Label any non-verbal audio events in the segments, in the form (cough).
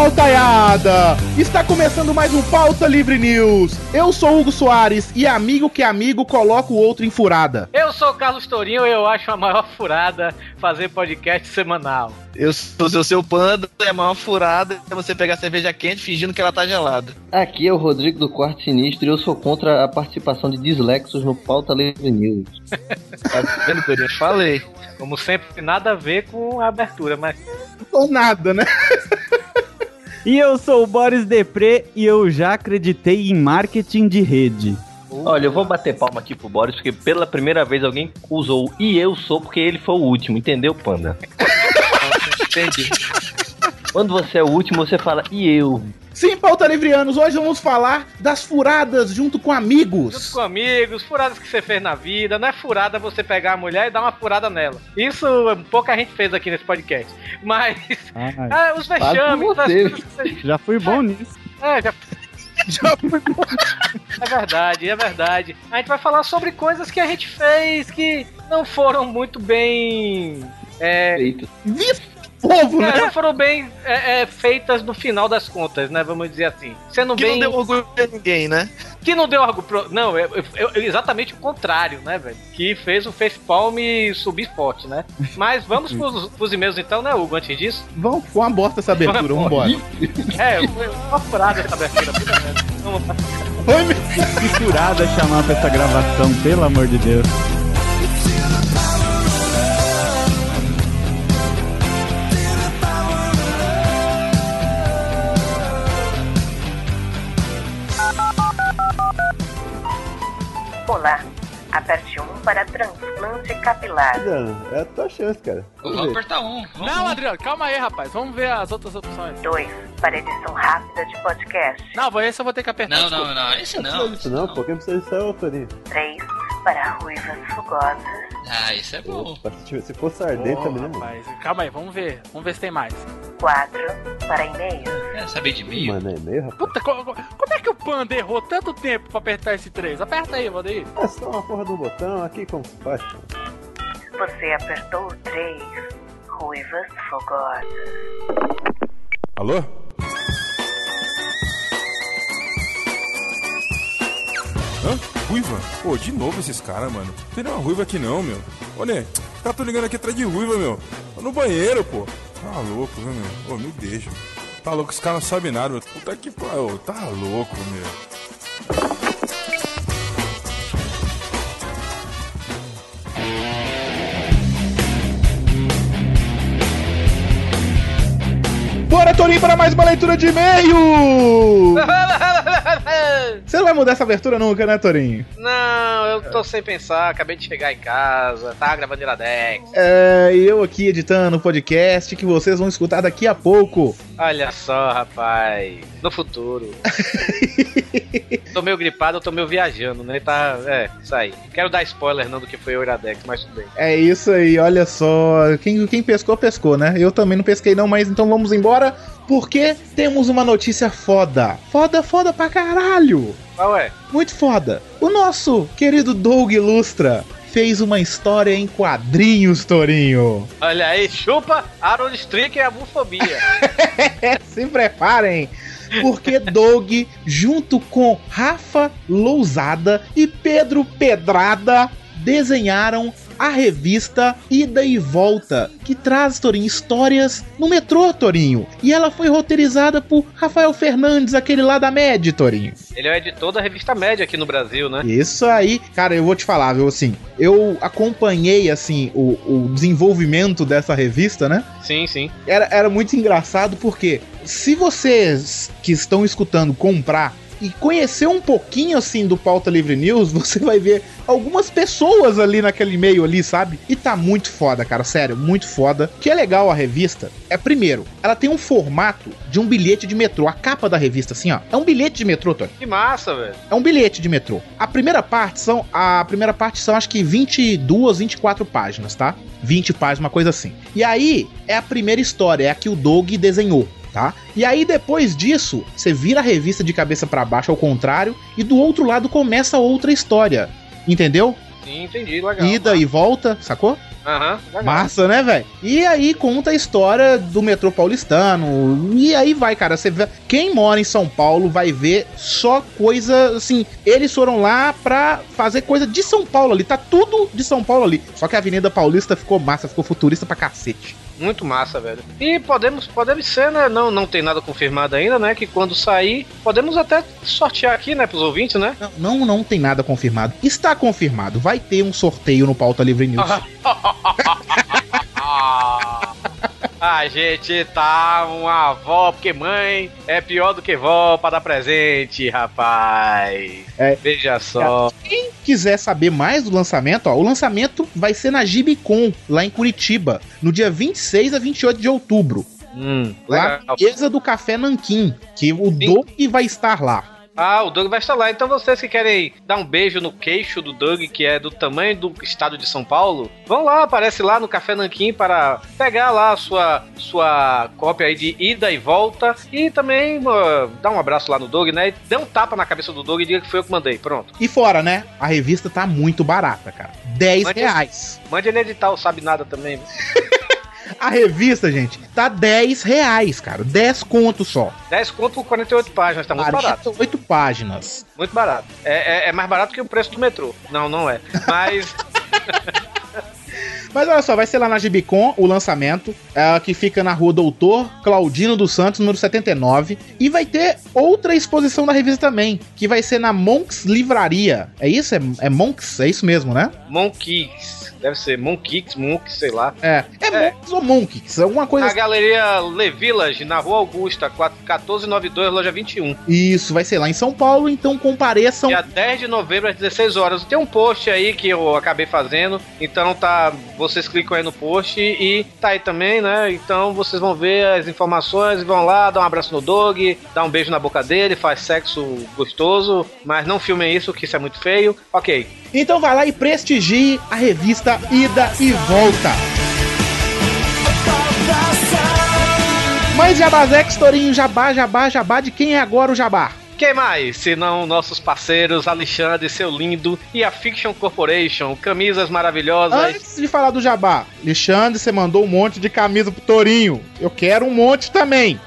Pautaiada! Está começando mais um Pauta Livre News. Eu sou Hugo Soares e amigo que é amigo coloca o outro em furada. Eu sou o Carlos Tourinho e eu acho a maior furada fazer podcast semanal. Eu sou o seu panda, é a maior furada é você pegar cerveja quente fingindo que ela tá gelada. Aqui é o Rodrigo do Quarto Sinistro e eu sou contra a participação de dislexos no Pauta Livre News. Tá vendo? Falei. Como sempre, nada a ver com a abertura, mas Ou nada, né? E eu sou o Boris Depré e eu já acreditei em marketing de rede. Olha, eu vou bater palma aqui pro Boris, porque pela primeira vez alguém usou o e eu sou porque ele foi o último, entendeu, Panda? (laughs) Entendi. Quando você é o último, você fala e eu. Sim, Pauta Livrianos, hoje vamos falar das furadas junto com junto amigos. com amigos, furadas que você fez na vida. Não é furada você pegar a mulher e dar uma furada nela. Isso pouca gente fez aqui nesse podcast. Mas ah, os vexames, as coisas que você... Já fui bom nisso. É, já... é verdade, é verdade. A gente vai falar sobre coisas que a gente fez que não foram muito bem. É, Feito. Povo, né? não foram bem é, é, feitas no final das contas, né? Vamos dizer assim. Sendo Que bem. não deu orgulho pra ninguém, né? Que não deu algo pro... Não, é, é- é exatamente o contrário, né, velho? Que fez o facepalm subir forte, né? Mas vamos pros, pros e-mails então, né, Hugo, antes disso? Vamos, foi uma bosta essa abertura, vambora. É, foi uma furada essa abertura. Vamos. Que furada chamar pra essa gravação, pelo amor de Deus. Olá. Aperte 1 para transplante capilar. É a tua chance, cara. Vou apertar um. Vamos, Não, Adriano, calma aí, rapaz. Vamos ver as outras opções. 2 para edição rápida de podcast. Não, esse eu vou ter que apertar. Não, desculpa. não, não, esse não. esse não. quem precisa disso é o Torinho. 3 para ruivas fugosas. Ah, isso é bom. Se fosse Ô, rapaz, calma aí, vamos ver. Vamos ver se tem mais. 4 para e-mails. Quer saber de mim? é meio, rapaz. Puta, co- co- como é que o Panda errou tanto tempo pra apertar esse 3? Aperta aí, Valdeir. É só uma porra do botão aqui como se faz. Você apertou o 3. Ruivas fogosas. Alô? Ruiva? Pô, de novo esses caras, mano. Não tem nenhuma ruiva aqui não, meu. Os caras tão ligando aqui atrás de ruiva, meu. Tô no banheiro, pô. Tá louco, né, meu? Ô, me deixa. Tá louco, os caras não sabem nada, meu. Puta que pariu. Tá louco, meu. Bora, Torinho, para mais uma leitura de e-mail! (laughs) Você não vai mudar essa abertura nunca, né, Torinho? Não, eu tô sem pensar, acabei de chegar em casa, tava gravando Iradex. É, e eu aqui editando o podcast que vocês vão escutar daqui a pouco. Olha só, rapaz, no futuro. (laughs) tô meio gripado, eu tô meio viajando, né? Tá, é, isso aí. Quero dar spoiler não do que foi o Iradex, mas tudo bem. É isso aí, olha só. Quem, quem pescou, pescou, né? Eu também não pesquei, não, mas então vamos embora, porque temos uma notícia foda. Foda, foda pra caralho. Qual é? Muito foda. O nosso querido Doug Ilustra fez uma história em quadrinhos, Torinho. Olha aí, chupa Aaron Strick e a bufobia. (laughs) Se preparem. Porque Doug, junto com Rafa Lousada e Pedro Pedrada, desenharam a revista Ida e Volta, que traz, Torinho, histórias no metrô, Torinho. E ela foi roteirizada por Rafael Fernandes, aquele lá da MED, Torinho. Ele é o editor da revista Média aqui no Brasil, né? Isso aí, cara, eu vou te falar, viu, assim, eu acompanhei, assim, o, o desenvolvimento dessa revista, né? Sim, sim. Era, era muito engraçado porque se vocês que estão escutando comprar e conhecer um pouquinho assim do Pauta Livre News, (laughs) você vai ver algumas pessoas ali naquele meio ali, sabe? E tá muito foda, cara, sério, muito foda. O que é legal a revista é, primeiro, ela tem um formato de um bilhete de metrô. A capa da revista, assim, ó, é um bilhete de metrô, Tony. Que massa, velho. É um bilhete de metrô. A primeira parte são. A primeira parte são acho que 22, 24 páginas, tá? 20 páginas, uma coisa assim. E aí é a primeira história, é a que o Doug desenhou. Tá? E aí depois disso, você vira a revista de cabeça para baixo ao contrário e do outro lado começa outra história. Entendeu? Sim, entendi, legal. Ida e volta, sacou? Aham, legal. Massa, né, velho? E aí conta a história do metrô paulistano. E aí vai, cara. Você vê. Quem mora em São Paulo vai ver só coisa assim. Eles foram lá pra fazer coisa de São Paulo ali. Tá tudo de São Paulo ali. Só que a Avenida Paulista ficou massa, ficou futurista pra cacete. Muito massa, velho. E podemos, podemos ser, né? Não, não tem nada confirmado ainda, né? Que quando sair, podemos até sortear aqui, né? Pros ouvintes, né? Não, não, não tem nada confirmado. Está confirmado. Vai ter um sorteio no Pauta Livre News. (laughs) (laughs) A gente tá uma avó, porque mãe é pior do que vó pra dar presente, rapaz. É. Veja só. Quem quiser saber mais do lançamento, ó, o lançamento vai ser na Gibicon, lá em Curitiba, no dia 26 a 28 de outubro. Hum, Lá na mesa do Café Nanquim, que o Doug vai estar lá. Ah, o Doug vai estar lá. Então vocês que querem dar um beijo no queixo do Doug, que é do tamanho do estado de São Paulo, vão lá, aparece lá no Café Nanquim para pegar lá a sua, sua cópia aí de ida e volta. E também uh, dar um abraço lá no Doug, né? E dê um tapa na cabeça do Doug e diga que foi eu que mandei. Pronto. E fora, né? A revista tá muito barata, cara. 10 Mas- reais. Mande ele editar o Sabe Nada também. (laughs) A revista, gente, tá 10 reais, cara. 10 conto só. 10 conto por 48 páginas, tá muito barato. 48 páginas. Muito barato. É, é, é mais barato que o preço do metrô. Não, não é. Mas. (laughs) Mas olha só, vai ser lá na Gibicon o lançamento, é, que fica na rua Doutor Claudino dos Santos, número 79. E vai ter outra exposição da revista também, que vai ser na Monks Livraria. É isso? É, é Monks? É isso mesmo, né? Monkeys. Deve ser Monkeys, Monkeys, sei lá. É. É, É. Monks ou Monks? Alguma coisa A assim. galeria Le Village, na Rua Augusta, 4- 1492, loja 21. Isso, vai ser lá em São Paulo, então compareçam. Dia 10 de novembro, às 16 horas. Tem um post aí que eu acabei fazendo. Então tá. Vocês clicam aí no post e tá aí também, né? Então vocês vão ver as informações, vão lá, dá um abraço no dog, dá um beijo na boca dele, faz sexo gostoso, mas não filmem isso, que isso é muito feio. Ok. Então vai lá e prestigie a revista Ida e Volta. Mas Jabazex, Torinho, Jabá, Jabá, Jabá, de quem é agora o Jabá? Quem mais? Senão nossos parceiros Alexandre, seu lindo, e a Fiction Corporation, camisas maravilhosas. Antes de falar do Jabá, Alexandre, você mandou um monte de camisa pro Torinho. Eu quero um monte também.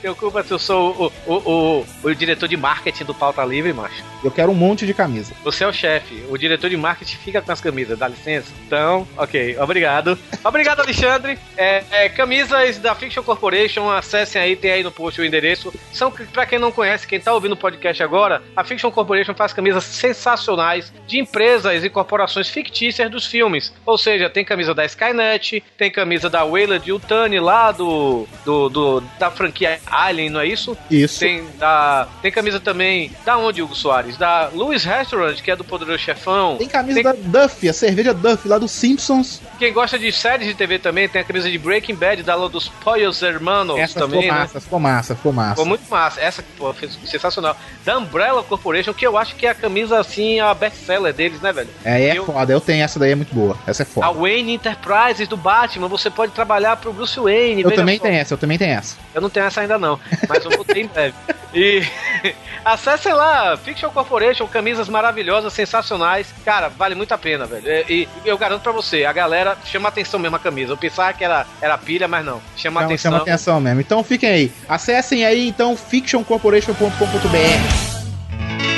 Preocupa se eu sou o, o, o, o diretor de marketing do Pauta Livre, macho. Eu quero um monte de camisa. Você é o chefe, o diretor de marketing fica com as camisas, dá licença? Então, ok, obrigado. (laughs) Obrigado, Alexandre. É, é, camisas da Fiction Corporation, acessem aí, tem aí no post o endereço. São, pra quem não conhece, quem tá ouvindo o podcast agora, a Fiction Corporation faz camisas sensacionais de empresas e corporações fictícias dos filmes. Ou seja, tem camisa da Skynet, tem camisa da Weyla de Utani lá do, do, do- da franquia Alien, não é isso? Isso. Tem, da, tem camisa também da onde, Hugo Soares? Da Louis Restaurant, que é do Poderoso Chefão. Tem camisa da Duff, a cerveja Duff lá dos Simpsons. Quem gosta de séries de TV também, tem a camisa de Breaking Bad da dos Pollos Hermanos Essa também, ficou né? massa, ficou massa, ficou massa. Ficou muito massa. Essa pô, foi sensacional. Da Umbrella Corporation, que eu acho que é a camisa, assim, a best-seller deles, né, velho? É, é Eu- foda, eu tenho essa daí, é muito boa. Essa é A foda. Wayne Enterprises do Batman, você pode trabalhar pro Bruce Wayne. Eu também só. tenho essa, eu também tenho essa. Eu não tenho essa ainda não, mas eu vou ter em breve. E (laughs) acessem lá, Fiction Corporation, camisas maravilhosas, sensacionais. Cara, vale muito a pena, velho. E, e eu garanto pra você, a galera chama atenção mesmo a camisa. Eu pensava que era, era pilha, mas não. Chama Não, atenção. chama atenção mesmo. Então fiquem aí. Acessem aí então fictioncorporation.com.br.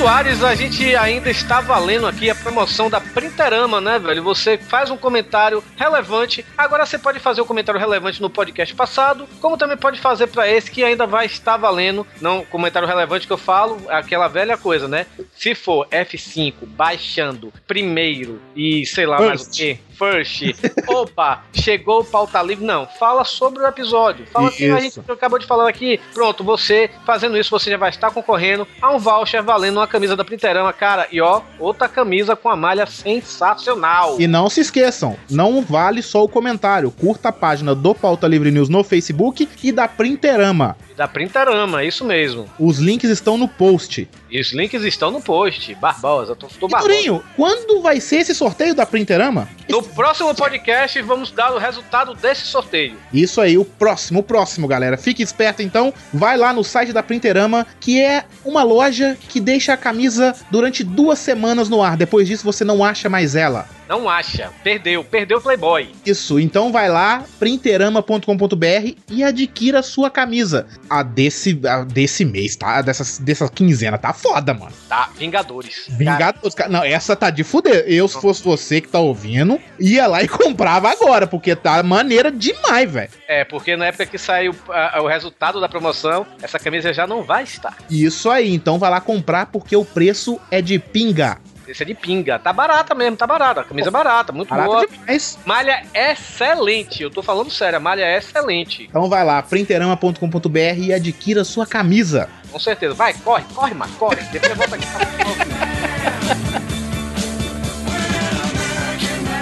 Soares, a gente ainda está valendo aqui a promoção da Printerama, né, velho? Você faz um comentário relevante. Agora você pode fazer o um comentário relevante no podcast passado, como também pode fazer para esse que ainda vai estar valendo. Não, comentário relevante que eu falo, é aquela velha coisa, né? Se for F5 baixando primeiro e sei lá mais o que, first, opa, chegou o pauta livre. Não, fala sobre o episódio. Fala o que a gente acabou de falar aqui. Pronto, você fazendo isso, você já vai estar concorrendo a um voucher valendo uma camisa da Printerama, cara. E ó, outra camisa com a malha sensacional. E não se esqueçam, não vale só o comentário. Curta a página do Pauta Livre News no Facebook e da Printerama. Da Printerama, isso mesmo. Os links estão no post. E os links estão no post. Barbosa, tô, tô barbosa. Turinho, quando vai ser esse sorteio da Printerama? No próximo podcast vamos dar o resultado desse sorteio. Isso aí, o próximo, o próximo, galera. Fique esperto então, vai lá no site da Printerama, que é uma loja que deixa a camisa durante duas semanas no ar. Depois disso você não acha mais ela. Não acha, perdeu, perdeu o Playboy. Isso, então vai lá, printerama.com.br e adquira a sua camisa. A desse, a desse mês, tá? Dessa, dessa quinzena, tá foda, mano. Tá, Vingadores. Vingadores. Cara. Não, essa tá de fuder. Eu, se fosse você que tá ouvindo, ia lá e (laughs) comprava agora, porque tá maneira demais, velho. É, porque na época que saiu uh, o resultado da promoção, essa camisa já não vai estar. Isso aí, então vai lá comprar porque o preço é de pinga. Esse é de pinga. Tá barata mesmo, tá barata. A camisa barata, muito barata boa. Demais. Malha excelente. Eu tô falando sério, a malha é excelente. Então vai lá, printerama.com.br e adquira sua camisa. Com certeza. Vai, corre, corre, mano, corre. Depois volta aqui.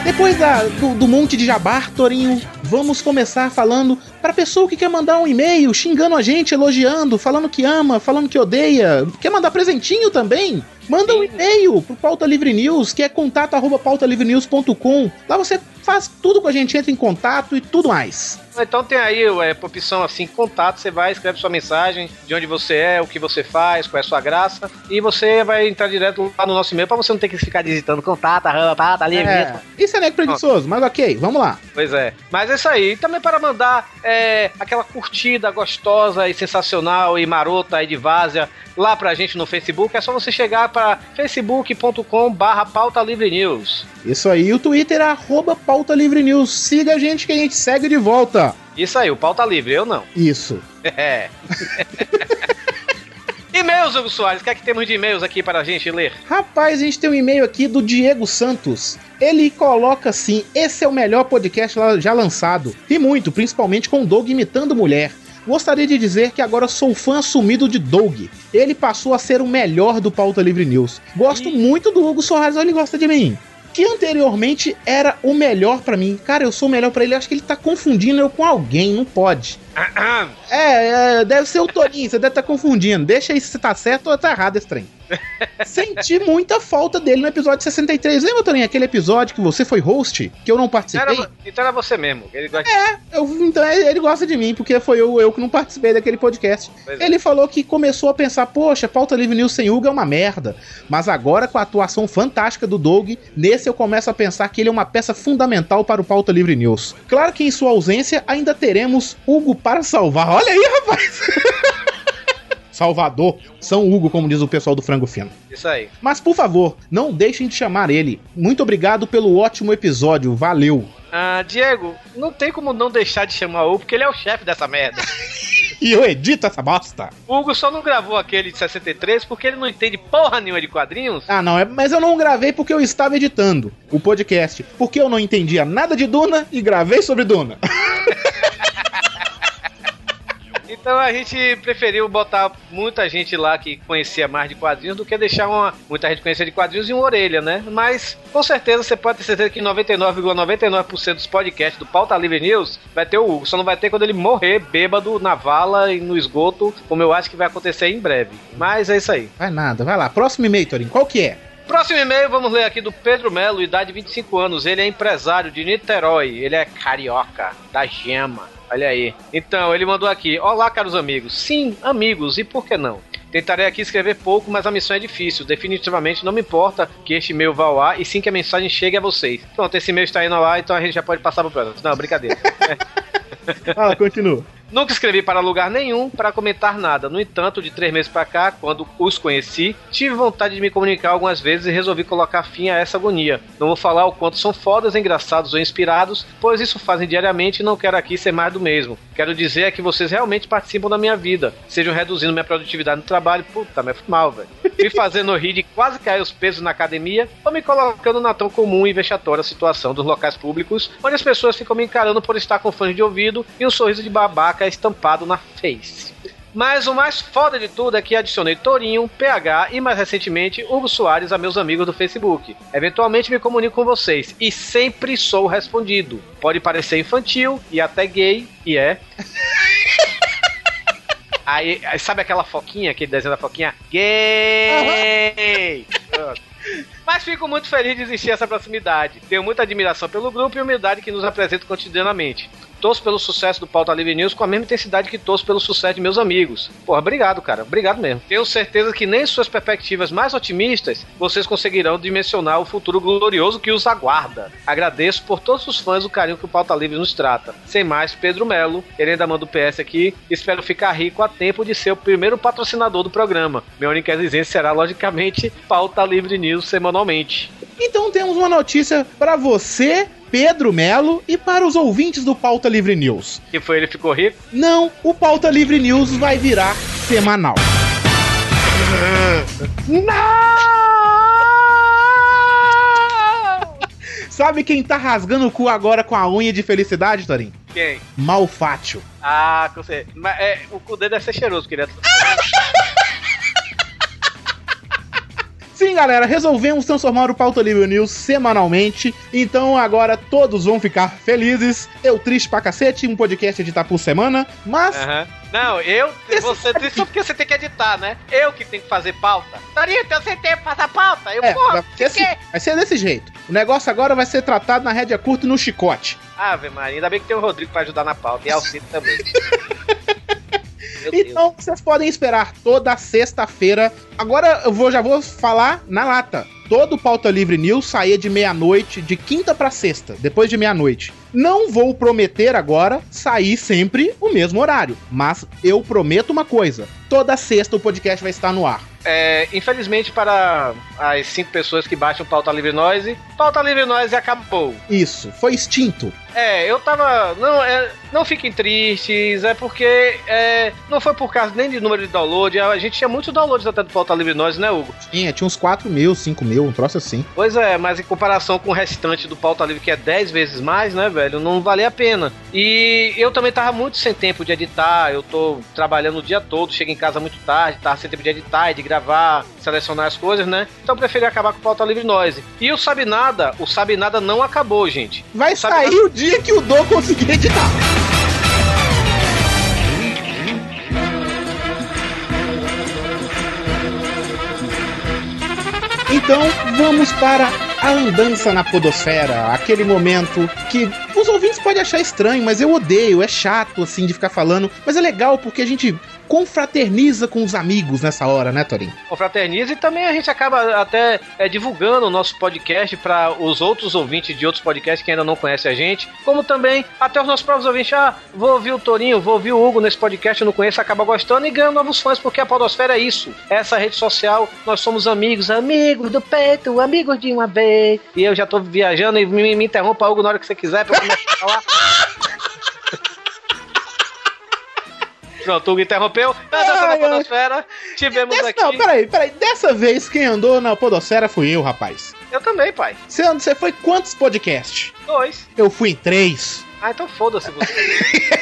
Depois da, do, do, monte de jabar, Torinho, vamos começar falando pra pessoa que quer mandar um e-mail xingando a gente, elogiando, falando que ama, falando que odeia, quer mandar presentinho também. Manda Sim. um e-mail pro Pauta Livre News, que é contato arroba pautalivrenews.com. Lá você faz tudo com a gente, entra em contato e tudo mais. Então tem aí é, opção assim, contato, você vai, escreve sua mensagem, de onde você é, o que você faz, qual é a sua graça, e você vai entrar direto lá no nosso e-mail pra você não ter que ficar digitando contato, tá, ali. É. Isso é preguiçoso, mas ok, vamos lá. Pois é. Mas é isso aí. E também para mandar é, aquela curtida gostosa e sensacional e marota aí de várzea lá pra gente no Facebook, é só você chegar para facebook.com barra pauta livre news. Isso aí, o Twitter é arroba pauta livre news. Siga a gente que a gente segue de volta. Isso aí, o pauta livre, eu não. Isso. (laughs) É. (laughs) E-mails, Hugo Soares, o que é que temos de e-mails aqui para a gente ler? Rapaz, a gente tem um e-mail aqui do Diego Santos. Ele coloca assim: esse é o melhor podcast já lançado. E muito, principalmente com o Doug imitando mulher. Gostaria de dizer que agora sou fã assumido de Doug. Ele passou a ser o melhor do Pauta Livre News. Gosto e... muito do Hugo Soares, ele gosta de mim que anteriormente era o melhor para mim. Cara, eu sou o melhor para ele. Acho que ele tá confundindo eu com alguém, não pode. é, é, deve ser o Toninho, você deve estar tá confundindo. Deixa aí se tá certo ou tá errado esse trem. Senti muita falta dele no episódio 63. Lembra, Toninho, aquele episódio que você foi host, que eu não participei? Era, então era você mesmo. Ele gosta... É, eu, então ele gosta de mim, porque foi eu, eu que não participei daquele podcast. Pois ele é. falou que começou a pensar, poxa, pauta livre news sem Hugo é uma merda. Mas agora, com a atuação fantástica do Doug, nesse eu começo a pensar que ele é uma peça fundamental para o pauta livre news. Claro que em sua ausência ainda teremos Hugo para salvar. Olha aí, rapaz! (laughs) Salvador, São Hugo, como diz o pessoal do Frango Fino. Isso aí. Mas por favor, não deixem de chamar ele. Muito obrigado pelo ótimo episódio, valeu. Ah, Diego, não tem como não deixar de chamar o Hugo, porque ele é o chefe dessa merda. (laughs) e eu edito essa bosta. O Hugo só não gravou aquele de 63 porque ele não entende porra nenhuma de quadrinhos. Ah, não, é, mas eu não gravei porque eu estava editando o podcast. Porque eu não entendia nada de Duna e gravei sobre Duna. (laughs) Então a gente preferiu botar muita gente lá que conhecia mais de quadrinhos do que deixar uma, muita gente conhecer de quadrinhos e uma orelha, né? Mas com certeza você pode ter certeza que 99,99% ,99 dos podcasts do Pauta Livre News vai ter o Hugo. Só não vai ter quando ele morrer bêbado na vala e no esgoto, como eu acho que vai acontecer em breve. Mas é isso aí. Vai nada, vai lá. Próximo e-mail, Torin, qual que é? Próximo e-mail, vamos ler aqui do Pedro Melo, idade 25 anos. Ele é empresário de Niterói, ele é carioca, da Gema. Olha aí. Então, ele mandou aqui: Olá, caros amigos. Sim, amigos, e por que não? Tentarei aqui escrever pouco, mas a missão é difícil. Definitivamente não me importa que este e-mail vá ao ar e sim que a mensagem chegue a vocês. Pronto, esse e-mail está indo ao ar, então a gente já pode passar pro próximo. Não, brincadeira. (laughs) (laughs) Fala, continua. Nunca escrevi para lugar nenhum para comentar nada. No entanto, de três meses para cá, quando os conheci, tive vontade de me comunicar algumas vezes e resolvi colocar fim a essa agonia. Não vou falar o quanto são fodas, engraçados ou inspirados, pois isso fazem diariamente e não quero aqui ser mais do mesmo. Quero dizer é que vocês realmente participam da minha vida, sejam reduzindo minha produtividade no trabalho, puta, foi mal, velho. Me fazendo rir de quase cair os pesos na academia, ou me colocando na tão comum e vexatória situação dos locais públicos, onde as pessoas ficam me encarando por estar com fone de ouvido e um sorriso de babaca estampado na face. Mas o mais foda de tudo é que adicionei Torinho, PH e mais recentemente Hugo Soares a meus amigos do Facebook. Eventualmente me comunico com vocês e sempre sou respondido. Pode parecer infantil e até gay, e é. (laughs) Aí, aí sabe aquela foquinha, aquele desenho da foquinha? Gay! Mas fico muito feliz de existir essa proximidade. Tenho muita admiração pelo grupo e humildade que nos apresenta cotidianamente. Torço pelo sucesso do Pauta Livre News com a mesma intensidade que torço pelo sucesso de meus amigos. Porra, obrigado, cara. Obrigado mesmo. Tenho certeza que nem suas perspectivas mais otimistas vocês conseguirão dimensionar o futuro glorioso que os aguarda. Agradeço por todos os fãs o carinho que o Pauta Livre nos trata. Sem mais, Pedro Melo, ele ainda manda o PS aqui. Espero ficar rico a tempo de ser o primeiro patrocinador do programa. Minha única exigência será, logicamente, Pauta Livre News semanalmente. Então temos uma notícia para você, Pedro Melo, e para os ouvintes do Pauta Livre News. Que foi ele ficou rico? Não, o Pauta Livre News vai virar semanal. Não! Sabe quem tá rasgando o cu agora com a unha de felicidade, Torinho? Quem? Malfátio. Ah, com você. Mas é, o cu dele deve ser cheiroso, querido. (laughs) Sim, galera, resolvemos transformar o Pauta Livre News semanalmente. Então agora todos vão ficar felizes. Eu triste pra cacete, um podcast editar por semana. Mas Aham. Não, eu, (laughs) você disse só porque você tem que editar, né? Eu que tenho que fazer pauta. Torinho, eu sei tempo pra fazer pauta. Eu, é, porra, vai, ser assim, vai ser desse jeito. O negócio agora vai ser tratado na rédea curta e no chicote. Ave Maria, ainda bem que tem o Rodrigo pra ajudar na pauta. E Alcito também. (laughs) Então vocês podem esperar toda sexta-feira. Agora eu vou, já vou falar na lata. Todo Pauta Livre News saía de meia-noite, de quinta pra sexta, depois de meia-noite. Não vou prometer agora sair sempre o mesmo horário, mas eu prometo uma coisa: toda sexta o podcast vai estar no ar. É, infelizmente, para as cinco pessoas que baixam Pauta Livre Noise, Pauta Livre Noise acabou. Isso, foi extinto. É, eu tava. Não, é, não fiquem tristes, é porque é, não foi por causa nem de número de download. A gente tinha muitos downloads até do Pauta Livre Noise, né, Hugo? Tinha, tinha uns 4 mil, 5 mil, um troço assim. Pois é, mas em comparação com o restante do Pauta Livre, que é 10 vezes mais, né, velho, não valia a pena. E eu também tava muito sem tempo de editar, eu tô trabalhando o dia todo, chego em casa muito tarde, tava sem tempo de editar e de gravar, selecionar as coisas, né? Então eu preferi acabar com o Pauta Livre Noise. E o Sabe Nada, o Sabe Nada não acabou, gente. Vai sair o dia que o Dô conseguir editar. Então vamos para a andança na podosfera, aquele momento que os ouvintes podem achar estranho, mas eu odeio, é chato assim de ficar falando, mas é legal porque a gente confraterniza com os amigos nessa hora, né, Torinho? confraterniza e também a gente acaba até é, divulgando o nosso podcast para os outros ouvintes de outros podcasts que ainda não conhecem a gente, como também até os nossos próprios ouvintes, ah, vou ouvir o Torinho, vou ouvir o Hugo nesse podcast, eu não conheço, acaba gostando e ganhando novos fãs, porque a Podosfera é isso, essa rede social, nós somos amigos, amigos do peito, amigos de uma vez, e eu já tô viajando e me, me interrompa, Hugo, na hora que você quiser pra eu começar a falar. (laughs) Pronto, o Hugo interrompeu. Na dança Ai, da ai. Podosfera, tivemos Dessa- aqui. Não, peraí, peraí. Dessa vez quem andou na podosfera fui eu, rapaz. Eu também, pai. Você, você foi quantos podcasts? Dois. Eu fui em três. Ah, então foda-se você. (laughs)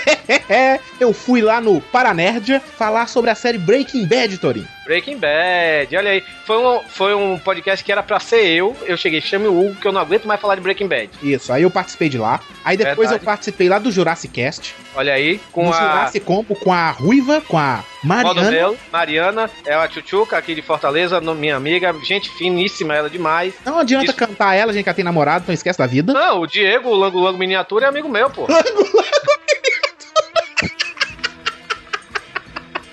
É, eu fui lá no Paranerdia falar sobre a série Breaking Bad, Torinho. Breaking Bad, olha aí. Foi um, foi um podcast que era pra ser eu. Eu cheguei, chame o Hugo, que eu não aguento mais falar de Breaking Bad. Isso, aí eu participei de lá. Aí depois Verdade. eu participei lá do Jurassic Cast. Olha aí, com a Jurassic Combo com a Ruiva, com a Mariana. Rodobel, Mariana, é a Tchutchuca aqui de Fortaleza, no- minha amiga, gente finíssima, ela demais. Não adianta Isso. cantar ela, a gente já tem namorado, então esquece da vida. Não, o Diego, o Lango Lango Miniatura, é amigo meu, pô.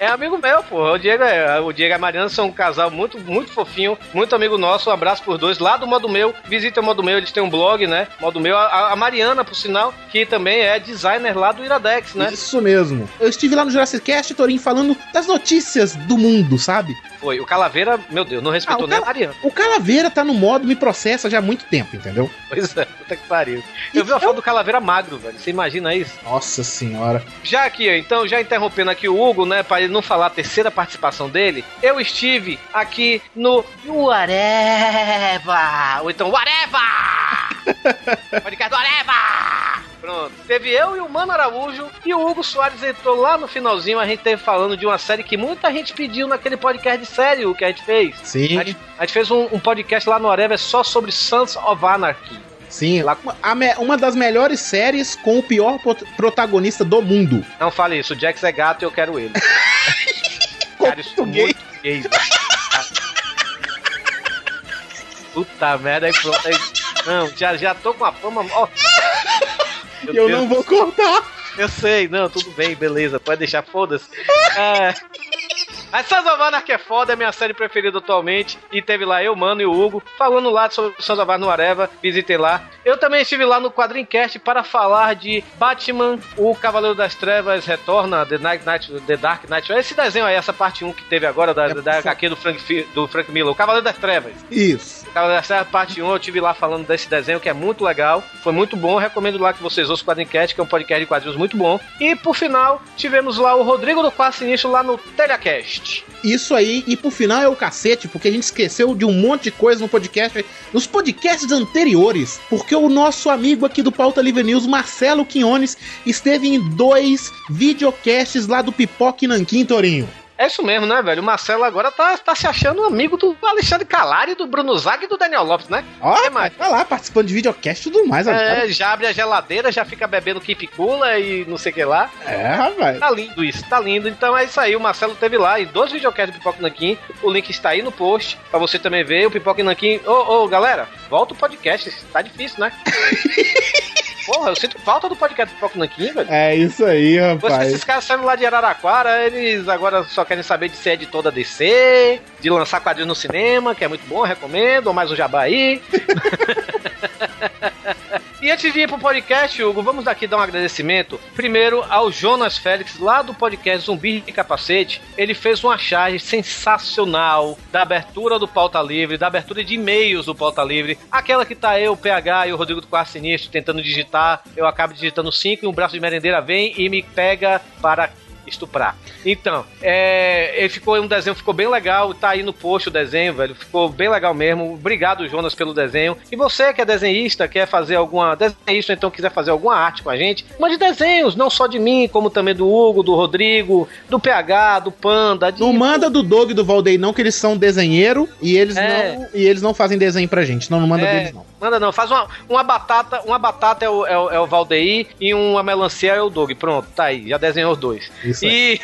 É amigo meu, pô. O Diego, é, o Diego e a Mariana são um casal muito, muito fofinho, muito amigo nosso. Um abraço por dois. Lá do Modo Meu, visita o Modo Meu, eles têm um blog, né? Modo Meu. A, a Mariana, por sinal, que também é designer lá do Iradex, né? Isso mesmo. Eu estive lá no Jurassic Cast, Torinho, falando das notícias do mundo, sabe? Foi. O Calaveira, meu Deus, não respeitou Ah, o nem a Mariana. O Calaveira tá no modo me processa já há muito tempo, entendeu? Pois é, puta que pariu. Eu vi uma foto do Calaveira magro, velho. Você imagina isso? Nossa senhora. Já aqui, então, já interrompendo aqui o Hugo, né, para ele não falar a terceira participação dele, eu estive aqui no Whatever! Ou então, Whatever! (laughs) Podcast Whatever! Pronto. Teve eu e o Mano Araújo e o Hugo Soares entrou lá no finalzinho, a gente teve falando de uma série que muita gente pediu naquele podcast de série o que a gente fez. Sim. A gente, a gente fez um, um podcast lá no Whatever só sobre Sons of Anarchy. Sim, lá, a me- uma das melhores séries com o pior protagonista do mundo. Não fale isso, o Jax é gato e eu quero ele. (laughs) Cara, isso é muito gay, velho. Puta merda, aí pronto. Aí... Não, já, já tô com a fama. Ó. Eu Deus não vou cortar. Eu sei, não, tudo bem, beleza, pode deixar, foda-se. É. A Sons of Anarchy é foda, é minha série preferida atualmente. E teve lá eu, Mano e o Hugo, falando lá sobre Sons of Anarchy no Areva. Visitei lá. Eu também estive lá no Quadrincast para falar de Batman, o Cavaleiro das Trevas Retorna, The, Night, Night, The Dark Knight. Esse desenho aí, essa parte 1 que teve agora da, da HQ do Frank, do Frank Miller, o Cavaleiro das Trevas. Isso. Cavaleiro das Trevas, parte 1, eu tive lá falando desse desenho que é muito legal. Foi muito bom. Recomendo lá que vocês ouçam o Quadrincast, que é um podcast de quadrinhos muito bom. E por final, tivemos lá o Rodrigo do Quarto Sinistro lá no Telecast. Isso aí, e por final é o cacete, porque a gente esqueceu de um monte de coisa no podcast, nos podcasts anteriores, porque o nosso amigo aqui do Pauta Livre News, Marcelo Quinones, esteve em dois videocasts lá do Pipoque Nanquim Torinho. É isso mesmo, né, velho? O Marcelo agora tá, tá se achando amigo do Alexandre Calari, do Bruno Zag e do Daniel Lopes, né? Ó, É, mas- tá lá participando de videocast e tudo mais agora. É, já abre a geladeira, já fica bebendo Kipicula e não sei o que lá. É, rapaz. Tá lindo isso, tá lindo. Então é isso aí, o Marcelo teve lá em dois videocasts do Pipoca e Nanquim. O link está aí no post pra você também ver. O Pipoca e Nanquim. Ô, ô, galera, volta o podcast. Tá difícil, né? (laughs) Porra, eu sinto falta do podcast do e Nanquim, velho. É isso aí, que rapaz. esses caras saíram lá de Araraquara, eles agora só querem saber de ser editor da DC, de lançar quadrinhos no cinema, que é muito bom, recomendo, ou mais um jabá aí. (laughs) (laughs) E antes de ir pro podcast, Hugo, vamos aqui dar um agradecimento. Primeiro ao Jonas Félix, lá do podcast Zumbi de Capacete. Ele fez uma charge sensacional da abertura do Pauta Livre, da abertura de e-mails do Pauta Livre. Aquela que tá eu, o PH e o Rodrigo do Quarto Sinistro tentando digitar. Eu acabo digitando 5 e um braço de merendeira vem e me pega para estuprar. Então, é, ele ficou um desenho ficou bem legal, tá aí no post o desenho, velho, ficou bem legal mesmo. Obrigado, Jonas, pelo desenho. E você que é desenhista, quer fazer alguma desenhista, então quiser fazer alguma arte com a gente, mande desenhos, não só de mim, como também do Hugo, do Rodrigo, do PH, do Panda, de Não manda do Doug e do Valdeir, não, que eles são desenheiro e eles, É. não, e eles não fazem desenho pra gente. Não, não manda É, deles, não. Manda não, faz uma, uma batata, uma batata é o, é, o, é o Valdeir e uma melancia é o Doug. Pronto, tá aí, já desenhou os dois. Isso e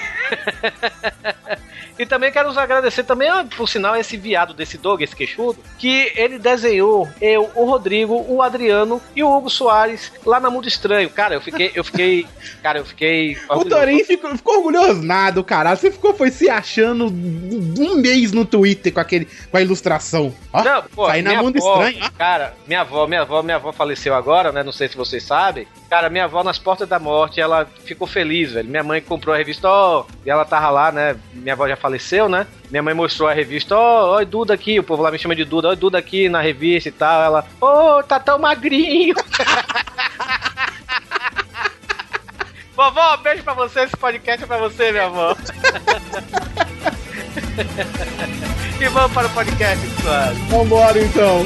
E também quero nos agradecer também, por sinal, esse viado desse Doug, esse queixudo, que ele desenhou eu, o Rodrigo, o Adriano e o Hugo Soares lá na Mundo Estranho. Cara, eu fiquei, eu fiquei, cara, eu fiquei O. Torinho ficou, ficou orgulhoso nada, caralho. Você ficou foi se achando um mês no Twitter com aquele com a ilustração. Ó, Não, pô, saí na mundo avó, estranho. ó. Cara, minha avó, minha avó, minha avó faleceu agora, né? Não sei se vocês sabem. Cara, minha avó nas portas da morte, ela ficou feliz, velho. Minha mãe comprou a revista, ó, e ela tava lá, né? Minha avó já faleceu, né? Minha mãe mostrou a revista, ó, ó, Duda aqui, o povo lá me chama de Duda, ó, Duda aqui na revista e tal. Ela, ô, tá tão magrinho. (laughs) Vovó, beijo pra você, esse podcast é pra você, minha avó. (laughs) e vamos para o podcast, pessoal. Vambora então.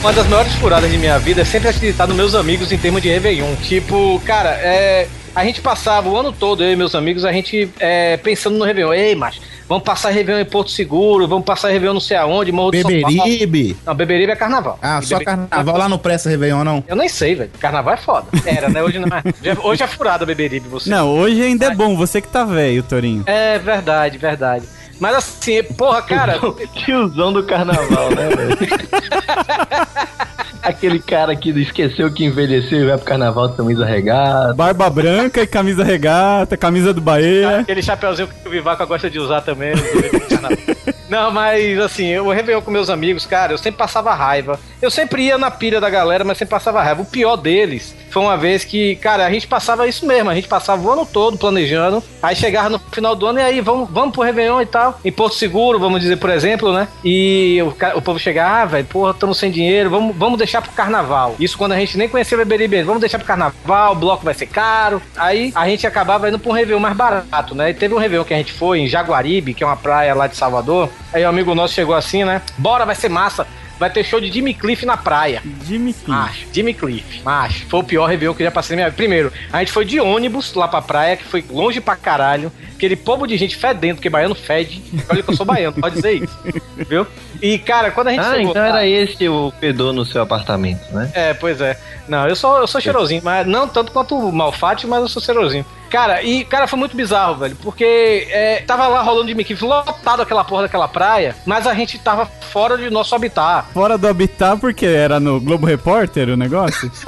Uma das maiores furadas de minha vida é sempre acreditar nos meus amigos em termos de Réveillon. Tipo, cara, é. A gente passava o ano todo, eu e meus amigos, a gente é, pensando no Réveillon. Ei, mas vamos passar Réveillon em Porto Seguro, vamos passar Réveillon não sei aonde, Morro do São Paulo. Beberibe. Não, Beberibe é carnaval. Ah, E só Beberibe- carnaval lá no Pressa Réveillon, não? Eu nem sei, velho. Carnaval é foda. Era, né? Hoje não é. Hoje é furada Beberibe, você. Não, hoje ainda é bom, você que tá velho, Torinho. É verdade, verdade. Mas assim, porra, cara. (laughs) Tiozão do carnaval, né, velho? (laughs) Aquele cara que esqueceu que envelheceu e vai pro carnaval de camisa regata. Barba branca e camisa regata, camisa do Bahia. Aquele chapeuzinho que o Vivaca gosta de usar também. (laughs) Não, mas assim, eu Réveillon com meus amigos, cara, eu sempre passava raiva. Eu sempre ia na pilha da galera, mas sempre passava raiva. O pior deles foi uma vez que, cara, a gente passava isso mesmo, a gente passava o ano todo planejando, aí chegava no final do ano e aí vamos, vamos pro Réveillon e tal, em Porto Seguro, vamos dizer, por exemplo, né? E o, o povo chegava, ah, velho, porra, estamos sem dinheiro, vamos, vamos deixar pro carnaval. Isso quando a gente nem conhecia o Beberibe, vamos deixar pro carnaval, o bloco vai ser caro. Aí a gente acabava indo pra um Réveillon mais barato, né? E teve um Réveillon que a gente foi em Jaguaribe, que é uma praia lá de Salvador. Aí um amigo nosso chegou assim, né? Bora, vai ser massa. Vai ter show de Jimmy Cliff na praia. Jimmy Cliff. Macho, Jimmy Cliff. Macho, foi o pior Réveillon que eu já passei na minha vida. Primeiro, a gente foi de ônibus lá pra praia, que foi longe pra caralho. Aquele povo de gente fedendo, porque baiano fede. Olha que eu sou baiano, pode dizer isso. (laughs) Viu? E, cara, quando a gente Ah, chegou então era esse o fedor no seu apartamento, né? é, pois é. Não, eu sou, eu sou cheirosinho, mas não tanto quanto o Malfatti, mas eu sou cheirosinho. Cara, e, cara, foi muito bizarro, velho, porque é, tava lá rolando de Mickey, lotado aquela porra daquela praia, mas a gente tava fora de nosso habitat. Fora do habitat, porque era no Globo Repórter o negócio? (laughs)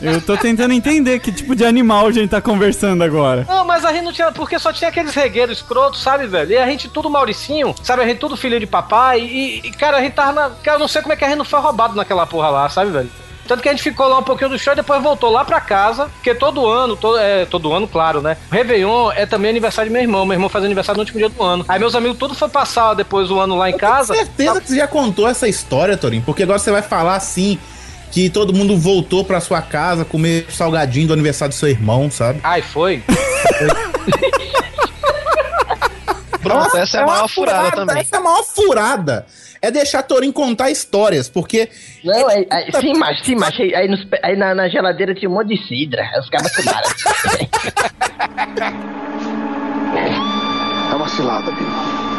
Eu tô tentando entender que tipo de animal a gente tá conversando agora. Não, mas a gente não tinha, porque só tinha aqueles regueiros escrotos, sabe, velho? E a gente tudo Mauricinho, sabe? A gente tudo filho de papai, e, e, cara, a gente tava na. Cara, eu não sei como é que a gente não foi roubado naquela porra lá, sabe, velho? Tanto que a gente ficou lá um pouquinho do show e depois voltou lá pra casa, porque todo ano, todo, é, todo ano, claro, né? O Réveillon é também aniversário do meu irmão. Meu irmão faz aniversário no último dia do ano. Aí meus amigos tudo foi passar depois do ano lá em casa. Certeza que você já contou essa história, Torinho, porque agora você vai falar assim que todo mundo voltou pra sua casa comer salgadinho do aniversário do seu irmão, sabe? Ai, foi? Pronto, essa é a uma maior furada também. Essa é a maior furada. É deixar Torinho contar histórias, porque Não, aí, aí, sim, macho, sim, macho. Aí, aí nos aí na, na geladeira tinha um monte de cidra. Os caras tomaram. (laughs) É uma cilada, Bino.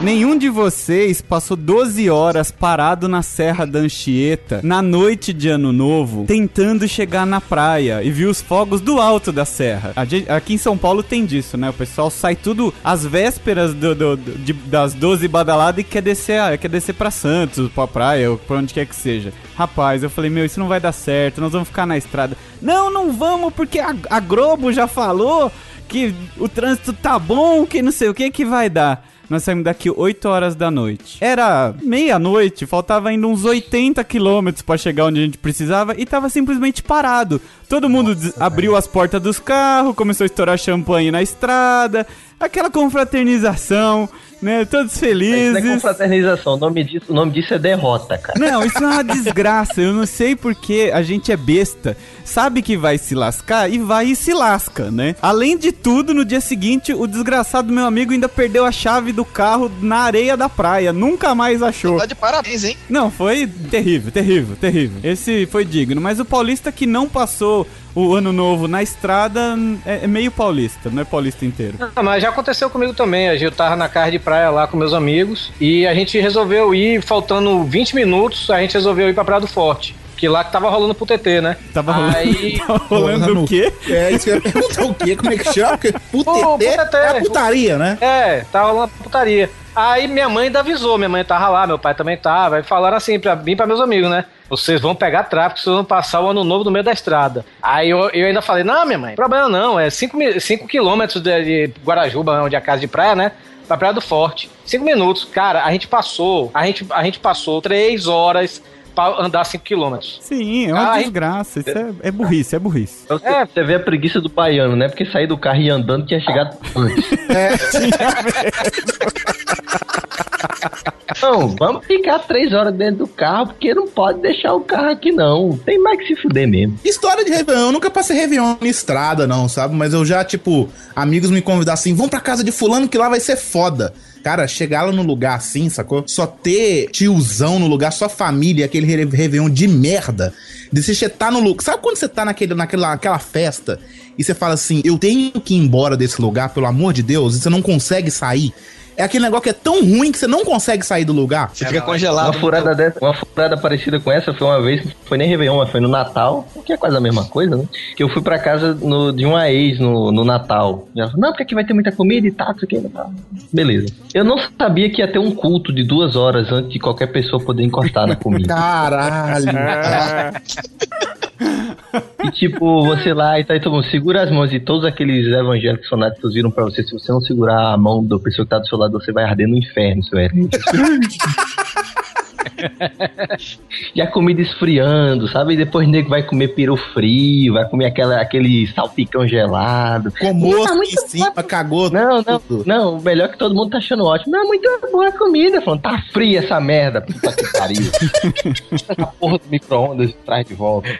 Nenhum de vocês passou 12 horas parado na Serra da Anchieta na noite de Ano Novo, tentando chegar na praia e viu os fogos do alto da serra. Aqui em São Paulo tem disso, né? O pessoal sai tudo às vésperas do- do- do- de- das 12 badaladas e quer descer, quer descer pra Santos, pra praia, ou pra onde quer que seja. Rapaz, eu falei, meu, isso não vai dar certo, nós vamos ficar na estrada. Não, não vamos, porque a, a Globo já falou que o trânsito tá bom, que não sei o que que vai dar. Nós saímos daqui 8 horas da noite. Era meia-noite, faltava ainda uns 80 quilômetros pra chegar onde a gente precisava e tava simplesmente parado. Todo mundo des- abriu as portas dos carros, começou a estourar champanhe na estrada, aquela confraternização, né? Todos Isso não é felizes. confraternização. O nome disso, o nome disso é derrota, cara. Não, isso é uma desgraça. Eu não sei porque a gente é besta. Sabe que vai se lascar e vai e se lasca, né? Além de tudo, no dia seguinte, o desgraçado meu amigo ainda perdeu a chave do carro na areia da praia. Nunca mais achou. Tá de parabéns, hein? Não, foi terrível, terrível, terrível. Esse foi digno. Mas o paulista que não passou o ano novo na estrada é, é meio paulista, não é paulista inteiro. Não, mas já aconteceu comigo também. A gente tava na casa de praia lá com meus amigos e a gente resolveu ir, faltando 20 minutos, a gente resolveu ir pra Praia do Forte. Que lá que tava rolando pro TT, né? Tava rolando, Aí- (laughs) tava rolando o quê? É, isso que eu ia perguntar o quê? Como é que chama? Porque Pô, putetê putetê. é a putaria, né? É, tava rolando putaria. Aí minha mãe ainda avisou, minha mãe tava lá, meu pai também tava. Aí falaram assim pra mim e pra meus amigos, né? Vocês vão pegar tráfego, vocês vão passar o ano novo no meio da estrada. Aí eu, eu ainda falei, não, minha mãe, problema não, é 5 quilômetros de, de Guarajuba, onde é a casa de praia, né? Pra Praia do Forte. 5 minutos. Cara, a gente passou, a gente, a gente passou 3 horas pra andar 5 quilômetros. Sim, é uma Ai. desgraça. Isso é, é burrice, é burrice. Pra Você, você vê a preguiça do baiano, né? Porque sair do carro e ir andando tinha chegado antes. (laughs) Não, vamos ficar três horas dentro do carro, porque não pode deixar o carro aqui, não. Tem mais que se fuder mesmo. História de Réveillon, eu nunca passei Réveillon na estrada, não, sabe? Mas eu já, tipo, amigos me convidaram assim, vão pra casa de fulano que lá vai ser foda. Cara, chegar lá no lugar assim, sacou? Só ter tiozão no lugar, só família, aquele Réveillon de merda. De você tá no lugar. Sabe quando você tá naquele, naquela, naquela festa e você fala assim, eu tenho que ir embora desse lugar, pelo amor de Deus, e você não consegue sair? É aquele negócio que é tão ruim que você não consegue sair do lugar. Você fica congelado. Uma furada dessa, uma furada parecida com essa foi uma vez, não foi nem Réveillon, mas foi no Natal, que é quase a mesma coisa, né? Que eu fui pra casa no- de uma ex no, no Natal. E ela falou, não, porque aqui vai ter muita comida e tal, isso aqui. Beleza. Eu não sabia que ia ter um culto de duas horas antes de qualquer pessoa poder encostar na comida. (laughs) Caralho. (laughs) E tipo, você lá e tá aí todo mundo, segura as mãos e todos aqueles evangélicos fanáticos viram pra você, se você não segurar a mão da pessoa que tá do seu lado, você vai arder no inferno, seu herege. (laughs) e a comida esfriando, sabe? E depois o nego vai comer peru frio, vai comer aquela, aquele salpicão gelado. Com moço em cima, cagou. Não, não, tudo. não, o melhor é que todo mundo tá achando ótimo. Não, muito boa a comida, falando, tá fria essa merda, puta que pariu. (laughs) a porra do micro-ondas traz de volta. (laughs)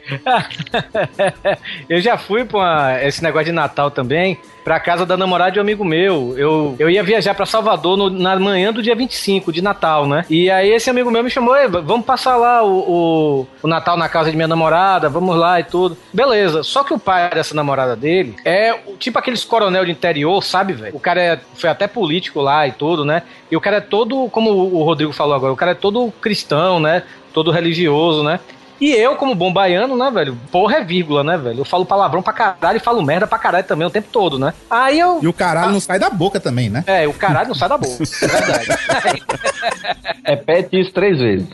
eu já fui pra uma- esse negócio de Natal também, pra casa da namorada de um amigo meu. Eu, eu ia viajar pra Salvador no- na manhã do dia 25 de Natal, né? E aí esse amigo meu me chamou, "Ei, vamos passar lá o, o, o Natal na casa de minha namorada, vamos lá e tudo. Beleza, só que o pai dessa namorada dele é tipo aqueles coronel de interior, sabe, velho? O cara é, foi até político lá e tudo, né? E o cara é todo, como o Rodrigo falou agora, o cara é todo cristão, né? Todo religioso, né? E eu, como bom baiano, né, velho? Porra é vírgula, né, velho? Eu falo palavrão pra caralho e falo merda pra caralho também o tempo todo, né? Aí eu. E o caralho não sai da boca também, né? É, o caralho não sai da boca. É verdade. (laughs) Repete isso três vezes.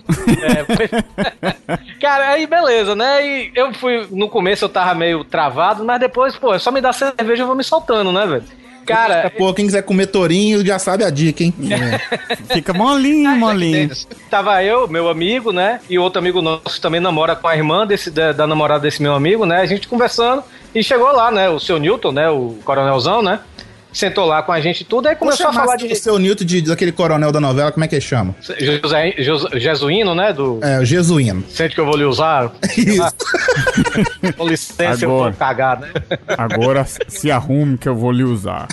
É, foi- (laughs) Cara, aí beleza, né? E eu fui. No começo eu tava meio travado, mas depois, pô, é só me dar cerveja eu vou me soltando, né, velho? Cara, Pô, quem quiser comer tourinho já sabe a dica, hein? Fica molinho, molinho. Tava eu, meu amigo, né? E outro amigo nosso que também namora com a irmã desse, da, da namorada desse meu amigo, né? A gente conversando e chegou lá, né? O seu Newton, né? O coronelzão, né? Sentou lá com a gente e tudo, aí começou a falar de o seu Newton de, daquele coronel da novela, como é que ele chama? José, José, Jesuíno, né? Do. É, o Jesuíno. Sente que eu vou lhe usar? Isso. (laughs) Com licença, eu vou Agora. cagar, né? Agora se arrume que eu vou lhe usar.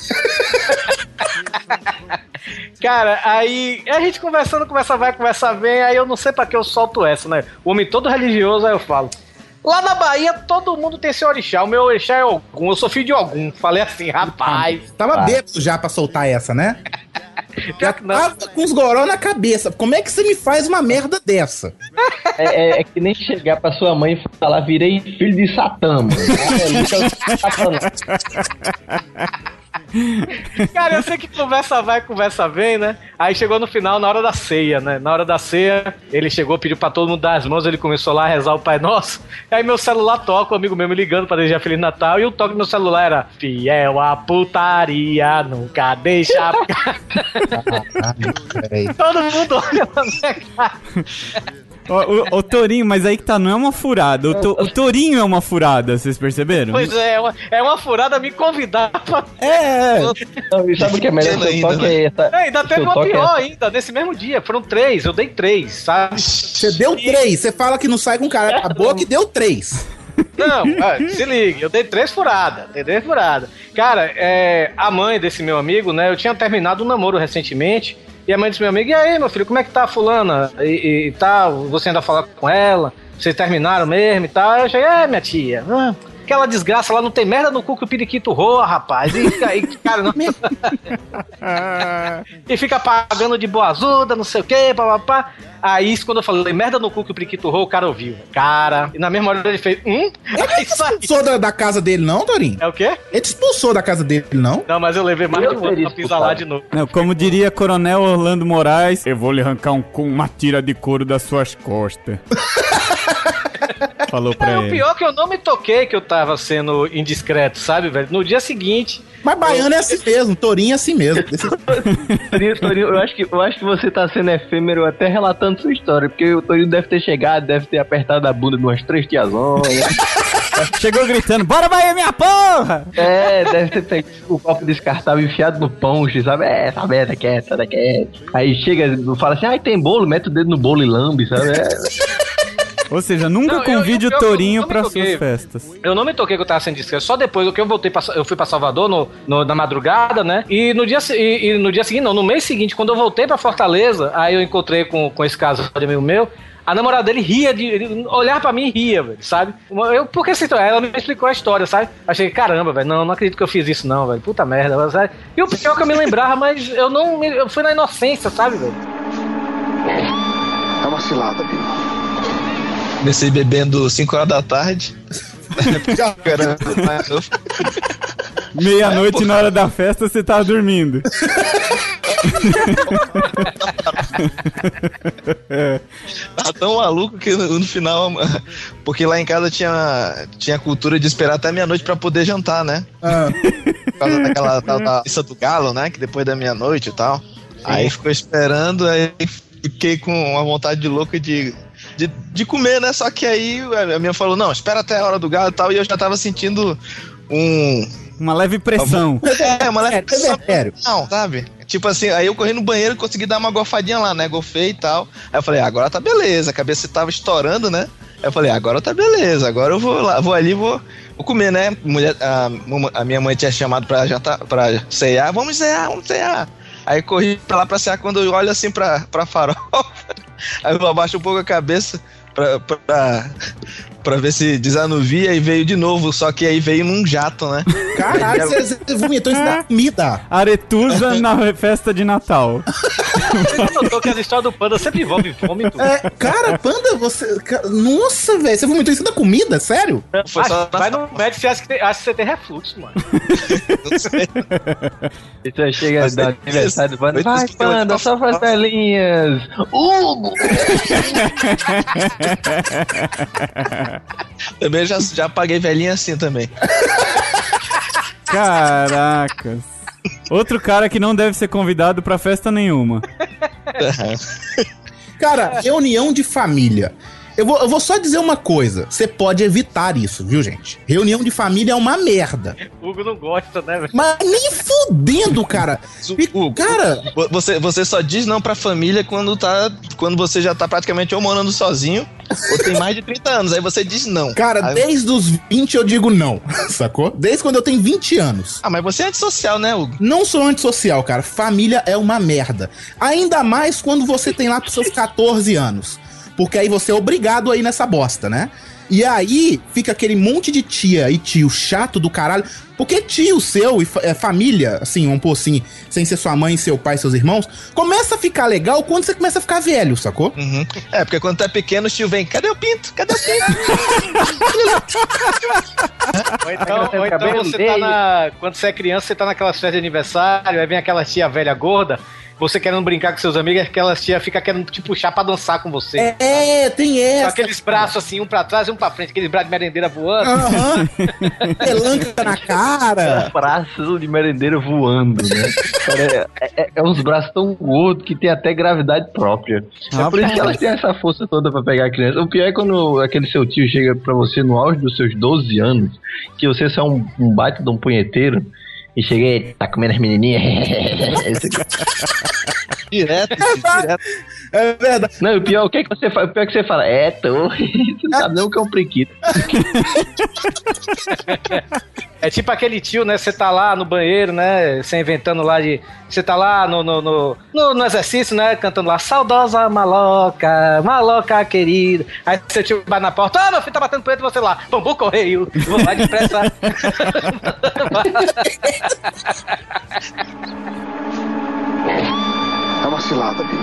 Cara, aí a gente conversando, conversa vai, conversa vem, aí eu não sei pra que eu solto essa, né? O homem todo religioso, aí eu falo. Lá na Bahia, todo mundo tem seu orixá. O meu orixá é Ogum. Eu sou filho de Ogum. Falei assim, rapaz. Tava Ah. bêbado já pra soltar essa, né? (laughs) Já que não. tava com os goró na cabeça. Como é que você me faz uma merda dessa? É, é- é que nem chegar pra sua mãe e falar, virei filho de Satã, mano. (laughs) É, Satanás. Cara, eu sei que conversa vai, conversa vem, né? Aí chegou no final, na hora da ceia, né? Na hora da ceia, ele chegou, pediu pra todo mundo dar as mãos, ele começou lá a rezar o Pai Nosso. Aí meu celular toca, o amigo meu me ligando pra desejar Feliz Natal, e o toque do meu celular era Fiel a putaria, nunca deixa... (laughs) (laughs) Todo mundo olha pra minha cara. (laughs) Ô, ô, ô, Torinho, mas aí que tá, não é uma furada. O, to- o Torinho é uma furada, vocês perceberam? Pois é, é uma, é uma furada me convidar pra... É, Não, e sabe o que é melhor? Seu ainda, toque né? é essa. É, ainda teve uma toque é pior essa- ainda, nesse mesmo dia. Foram três, eu dei três, sabe? Você deu três. Você fala que não sai com cara a boca e deu três. Não, ah, se liga, eu dei três furadas, dei três furadas. Cara, é, a mãe desse meu amigo, né, eu tinha terminado um namoro recentemente, e a mãe desse meu amigo, e aí, meu filho, como é que tá a fulana? E, e, tal, você ainda fala com ela? Vocês terminaram mesmo e tal? Eu cheguei, é, minha tia, ah, aquela desgraça lá não tem merda no cu que o periquito roa, rapaz. E, aí, cara, não... (laughs) e fica pagando de boazuda, não sei o que, papapá. Aí, isso, quando eu falei merda no cu que o periquito roa, o cara ouviu. Cara, e na mesma hora ele fez, hum? Aí. Expulsou da, da casa dele, não, Dorinho? É o quê? Ele te expulsou da casa dele, não? Não, mas eu levei mais Eu de um ano teria pra pisar lá de novo. Não, como diria Coronel Orlando Moraes, Eu vou lhe arrancar um, uma tira de couro das suas costas. (laughs) falou É, pra o ele. pior é que eu não me toquei que eu tava sendo indiscreto, sabe, velho? No dia seguinte. Mas baiano é assim mesmo, tourinho é assim mesmo. (laughs) Torinho, Torinho, eu acho, que, eu acho que você tá sendo efêmero até relatando sua história, porque o Torinho deve ter chegado, deve ter apertado a bunda de umas três tiazonas. (laughs) Chegou gritando, bora Bahia, minha porra! é, deve ter pego o copo descartável enfiado no ponche, sabe? É, essa merda essa daqui é. Aí chega, fala assim, ai, tem bolo, mete o dedo no bolo e lambe, sabe? É. Ou seja, nunca Não, convide eu- o eu- Tourinho me pra toquei. suas festas. Eu não me toquei que eu tava sendo discreto. Só depois que eu voltei pra, eu fui pra Salvador no, no- na madrugada, né? E no, dia, e, e no dia seguinte, não, no mês seguinte, quando eu voltei pra Fortaleza, aí eu encontrei com, com esse caso de amigo meu. A namorada dele ria de. Ele olhar pra mim e ria, velho, sabe? Eu, porque essa história, ela me explicou a história, sabe? Achei, caramba, velho, não, não acredito que eu fiz isso, não, velho. Puta merda, sabe? E o pior é que eu me lembrava, (laughs) mas eu não. Eu fui na inocência, sabe, velho? É uma cilada, Bill. Comecei bebendo 5 horas da tarde. (laughs) Meia-noite na hora da festa você tava dormindo. Tava tão maluco que no, no final. Porque lá em casa tinha, tinha a cultura de esperar até meia-noite pra poder jantar, né? Por causa daquela tal da missa do galo, né? Que depois da meia-noite e tal. Aí ficou esperando, aí fiquei com uma vontade de louca de, de, de comer, né? Só que aí a minha falou: não, espera até a hora do galo e tal. E eu já tava sentindo um. Uma leve pressão. É, uma leve pressão. Sério. Não, sabe? Tipo assim, aí eu corri no banheiro e consegui dar uma gofadinha lá, né? Gofei e tal. Aí eu falei, ah, agora tá beleza. A cabeça tava estourando, né? Aí eu falei, agora tá beleza. Agora eu vou lá, vou ali, vou, vou comer, né? Mulher, a, a minha mãe tinha chamado pra, jantar, pra cear. Vamos cear, vamos cear. Aí corri pra lá pra cear quando eu olho assim pra, pra farofa. Aí eu abaixo um pouco a cabeça pra, pra, pra ver se desanuvia e veio de novo. Só que aí veio num jato, né? (laughs) Caralho, você, vomitou isso da comida. Aretusa (laughs) na festa de Natal. Você notou que as histórias do panda sempre envolvem vômito? É, cara, panda, você. ca- Nossa, velho, você vomitou isso da comida? Sério? Foi só Vai no médico e acha que, tem- acha que você tem refluxo, mano. (laughs) Então chega Mas do aniversário do Panda. Vai, isso que eu Panda, só faz velhinhas. Hugo! Também já, já paguei velhinha assim também. Caracas. Outro cara que não deve ser convidado pra festa nenhuma. Cara, reunião de família. Eu vou, eu vou só dizer uma coisa. Você pode evitar isso, viu, gente? Reunião de família é uma merda. O Hugo não gosta, né, velho? Mas nem fudendo, cara. E, cara, Vo- Você, você só diz não pra família quando, tá, quando você já tá praticamente ou morando sozinho ou tem mais de 30 anos. Aí você diz não. cara, Aí- desde os 20 eu digo não, (laughs) sacou? Desde quando eu tenho 20 anos. Ah, mas você é antissocial, né, Hugo? Não sou antissocial, cara. Família é uma merda. Ainda mais quando você tem lá pros seus 14 anos. Porque aí você é obrigado a ir nessa bosta, né? E aí fica aquele monte de tia e tio chato do caralho. Porque tio seu e fa- é, família, assim, vamos pôr assim, sem ser sua mãe, seu pai, seus irmãos, começa a ficar legal quando você começa a ficar velho, sacou? Uhum. É, porque quando tu é pequeno, o tio vem, cadê o pinto? Cadê o pinto? (laughs) Ou então, ou então você tá na. Quando você é criança, você tá naquelas festas de aniversário, aí vem aquela tia velha gorda, você querendo brincar com seus amigos, aquela tia fica querendo te puxar pra dançar com você. É, é, tem Com essa. aqueles braços assim, um pra trás e um pra frente, aqueles braços de merendeira voando. Aham. (laughs) Pelanca na cara. Braços de merendeiro voando, né? Cara, é, é- é uns braços tão gordos que tem até gravidade própria. É por isso que elas têm essa força toda pra pegar a criança. O pior é quando aquele seu tio chega pra você no auge dos seus 12 anos, que você só é um, um baita de um punheteiro, e chega e tá comendo as menininhas. (laughs) Esse- direto, direto. É verdade. Não, o pior, o que, é que você fala? O pior é que você fala, é, tô. (laughs) Você não sabe nem o que é um prequito. É tipo aquele tio, né? Você tá lá no banheiro, né? Você inventando lá de. Você tá lá no, no, no, no- no exercício, né? Cantando lá, saudosa maloca, maloca querida. Aí seu tio vai na porta, ah, meu filho tá batendo punheta, você lá, bambu correio, vou lá depressa. (laughs) É uma cilada, Bill.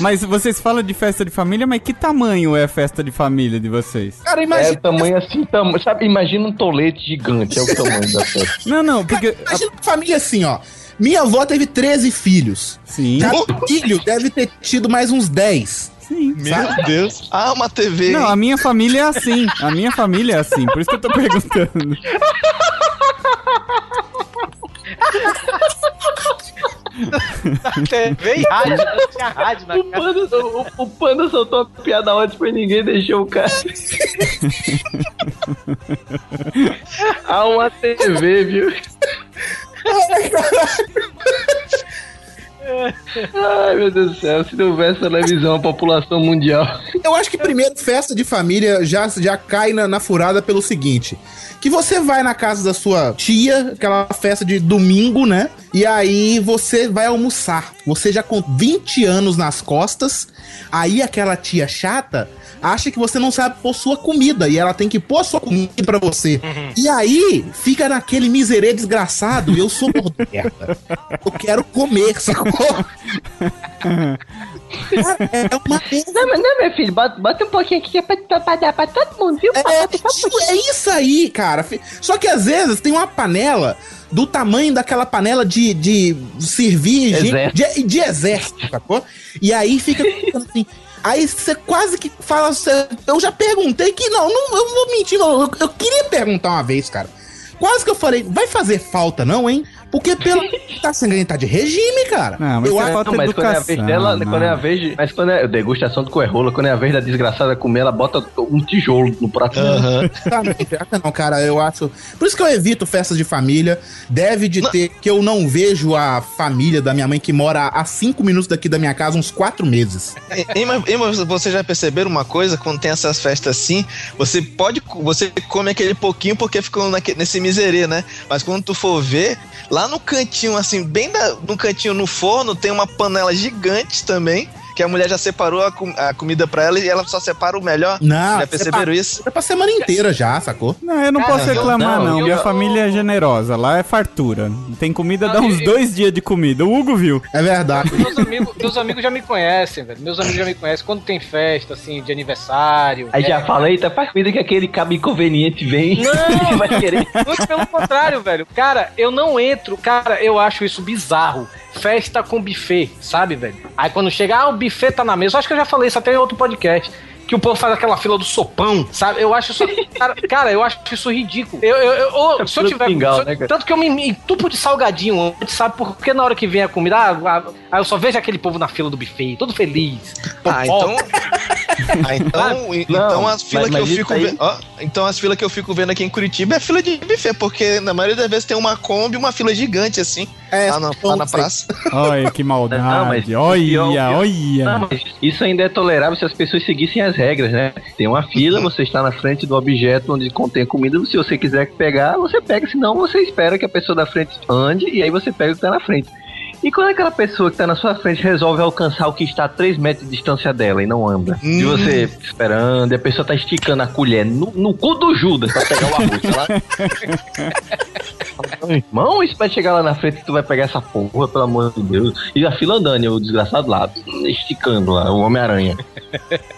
Mas vocês falam de festa de família, mas que tamanho é a festa de família de vocês? Cara, É imagina. tamanho assim, tam... sabe? Imagina um tolete gigante, é o tamanho da festa. (laughs) Não, não, porque. Imagina uma família assim, ó. Minha avó teve 13 filhos. Sim. Cada filho deve ter tido mais uns 10. Sim. Meu Deus. Ah, uma TV. Não, a minha família é assim. A minha família é assim. Por isso que eu tô perguntando. (laughs) TV e rádio, tinha rádio na O casa. panda, o, o panda soltou uma piada ótima e ninguém deixou o cara. (laughs) Há uma TV, viu? (laughs) Ai, meu Deus do céu, se não houvesse televisão, a população mundial. Eu acho que primeiro festa de família já, já cai na, na furada pelo seguinte: que você vai na casa da sua tia, aquela festa de domingo, né? E aí você vai almoçar. Você já com 20 anos nas costas, aí aquela tia chata acha que você não sabe pôr sua comida e ela tem que pôr sua comida pra você. E aí fica naquele miserê desgraçado. Eu sou moderna. Eu quero comer, sacou? (laughs) É uma Não, mas não, meu filho, bota, bota um pouquinho aqui que é pra, pra, pra dar pra todo mundo, viu? É, é isso aí, cara. Só que às vezes tem uma panela do tamanho daquela panela de, de servir Exército. de, de exército, sacou? E aí fica assim. Aí você quase que fala. cê- eu já perguntei que não, não eu não vou mentir, não. Eu, eu queria perguntar uma vez, cara. Quase que eu falei, vai fazer falta, não, hein? Porque pelo (laughs) tá sendo tá de regime, cara. Não, mas eu é acho falta Não, mas quando é a vez dela, educação, quando é a não. vez de, Mas quando é degustação do coerrola, quando é a vez da desgraçada comer, ela bota um tijolo no prato. Tá, não, não, cara, eu acho. Por isso que eu evito festas de família. Deve de ter que eu não vejo a família da minha mãe que mora a cinco minutos daqui da minha casa uns quatro meses. Hein, mas Vocês já perceberam uma coisa? Quando tem essas festas assim, você pode. Você come aquele pouquinho porque ficou nesse miserê, né? Mas quando tu for ver, lá no cantinho, assim, bem da- no cantinho no forno, tem uma panela gigante também. Que a mulher já separou a, com- a comida pra ela e ela só separa o melhor. Não, já perceberam separa- isso? É pra semana inteira já, sacou? Não, eu não Cara, posso eu- reclamar, não, não. eu- Minha eu- família é generosa. Lá é fartura. Tem comida, dá Não, uns eu- dois dias de comida. O Hugo viu. É verdade. Meus amigos, meus amigos já me conhecem, velho. Meus amigos já me conhecem. Quando tem festa, assim, de aniversário. Aí já é, fala, eita, faz comida que aquele cabo inconveniente vem. Não! (laughs) vai querer. Muito pelo contrário, velho. Cara, eu não entro. Cara, eu acho isso bizarro. Festa com buffet, sabe, velho? Aí quando chega, ah, o buffet tá na mesa. Eu acho que eu já falei isso até em outro podcast. Que o povo faz aquela fila do sopão, sabe? Eu acho isso. Cara, (laughs) cara, eu acho isso ridículo. Eu, eu, eu- ou, É se eu tiver. mingau, se eu- né, tanto que eu me, me entupo de salgadinho antes, sabe? Porque na hora que vem a comida, ah, ah, ah, eu só vejo aquele povo na fila do buffet, todo feliz. Ah, então. Ah, então, então as filas que eu fico aí- vendo. ó, então as filas que eu fico vendo aqui em Curitiba é fila de buffet, porque na maioria das vezes tem uma Kombi e uma fila gigante assim. É, lá, na, lá na praça. Olha que maldade. Não, mas olha, olha. Não, mas isso ainda é tolerável se as pessoas seguissem as regras, né? Tem uma fila, você está na frente do objeto onde contém comida, se você quiser pegar, você pega, senão você espera que a pessoa da frente ande e aí você pega o que está na frente. E quando aquela pessoa que está na sua frente resolve alcançar o que está a 3 metros de distância dela e não anda, e Hum. você esperando, e a pessoa está esticando a colher no, no cu do Judas para pegar o arroz, tá lá? (laughs) Irmão, isso vai chegar lá na frente que tu vai pegar essa porra, pelo amor de Deus. E a fila andando, e o desgraçado lá, esticando lá, o Homem-Aranha.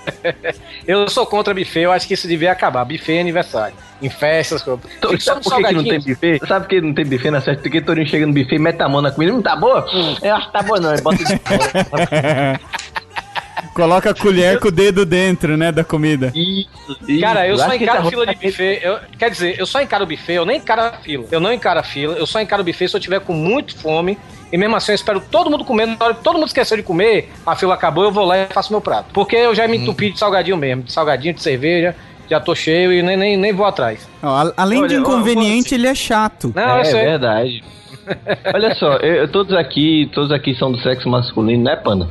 (laughs) Eu sou contra buffet, eu acho que isso devia acabar. Buffet é aniversário. Em festas, coisas. Então, sabe por que, que não tem buffet? Sabe por que não tem buffet na festa? Porque Torinho chega no buffet, mete a mão na comida, não tá boa? Eu acho que tá boa não, ele bota de. (laughs) Coloca a colher com o dedo dentro, né, da comida. Isso, isso. Cara, eu só acho que encaro esse fila de tá buffet. Eu, quer dizer, eu só encaro buffet, eu nem encaro a fila. Eu não encaro a fila, eu só encaro buffet se eu tiver com muito fome. E mesmo assim eu espero todo mundo comendo. Na hora que todo mundo esqueceu de comer, a fila acabou, eu vou lá e faço meu prato. Porque eu já me entupi de salgadinho mesmo. De salgadinho, de cerveja. Já tô cheio e nem, nem, nem vou atrás. Além de Olha, inconveniente, ele é chato. Não, eu é sei. verdade. (laughs) Olha só, eu- todos aqui, todos aqui são do sexo masculino, né, Panda?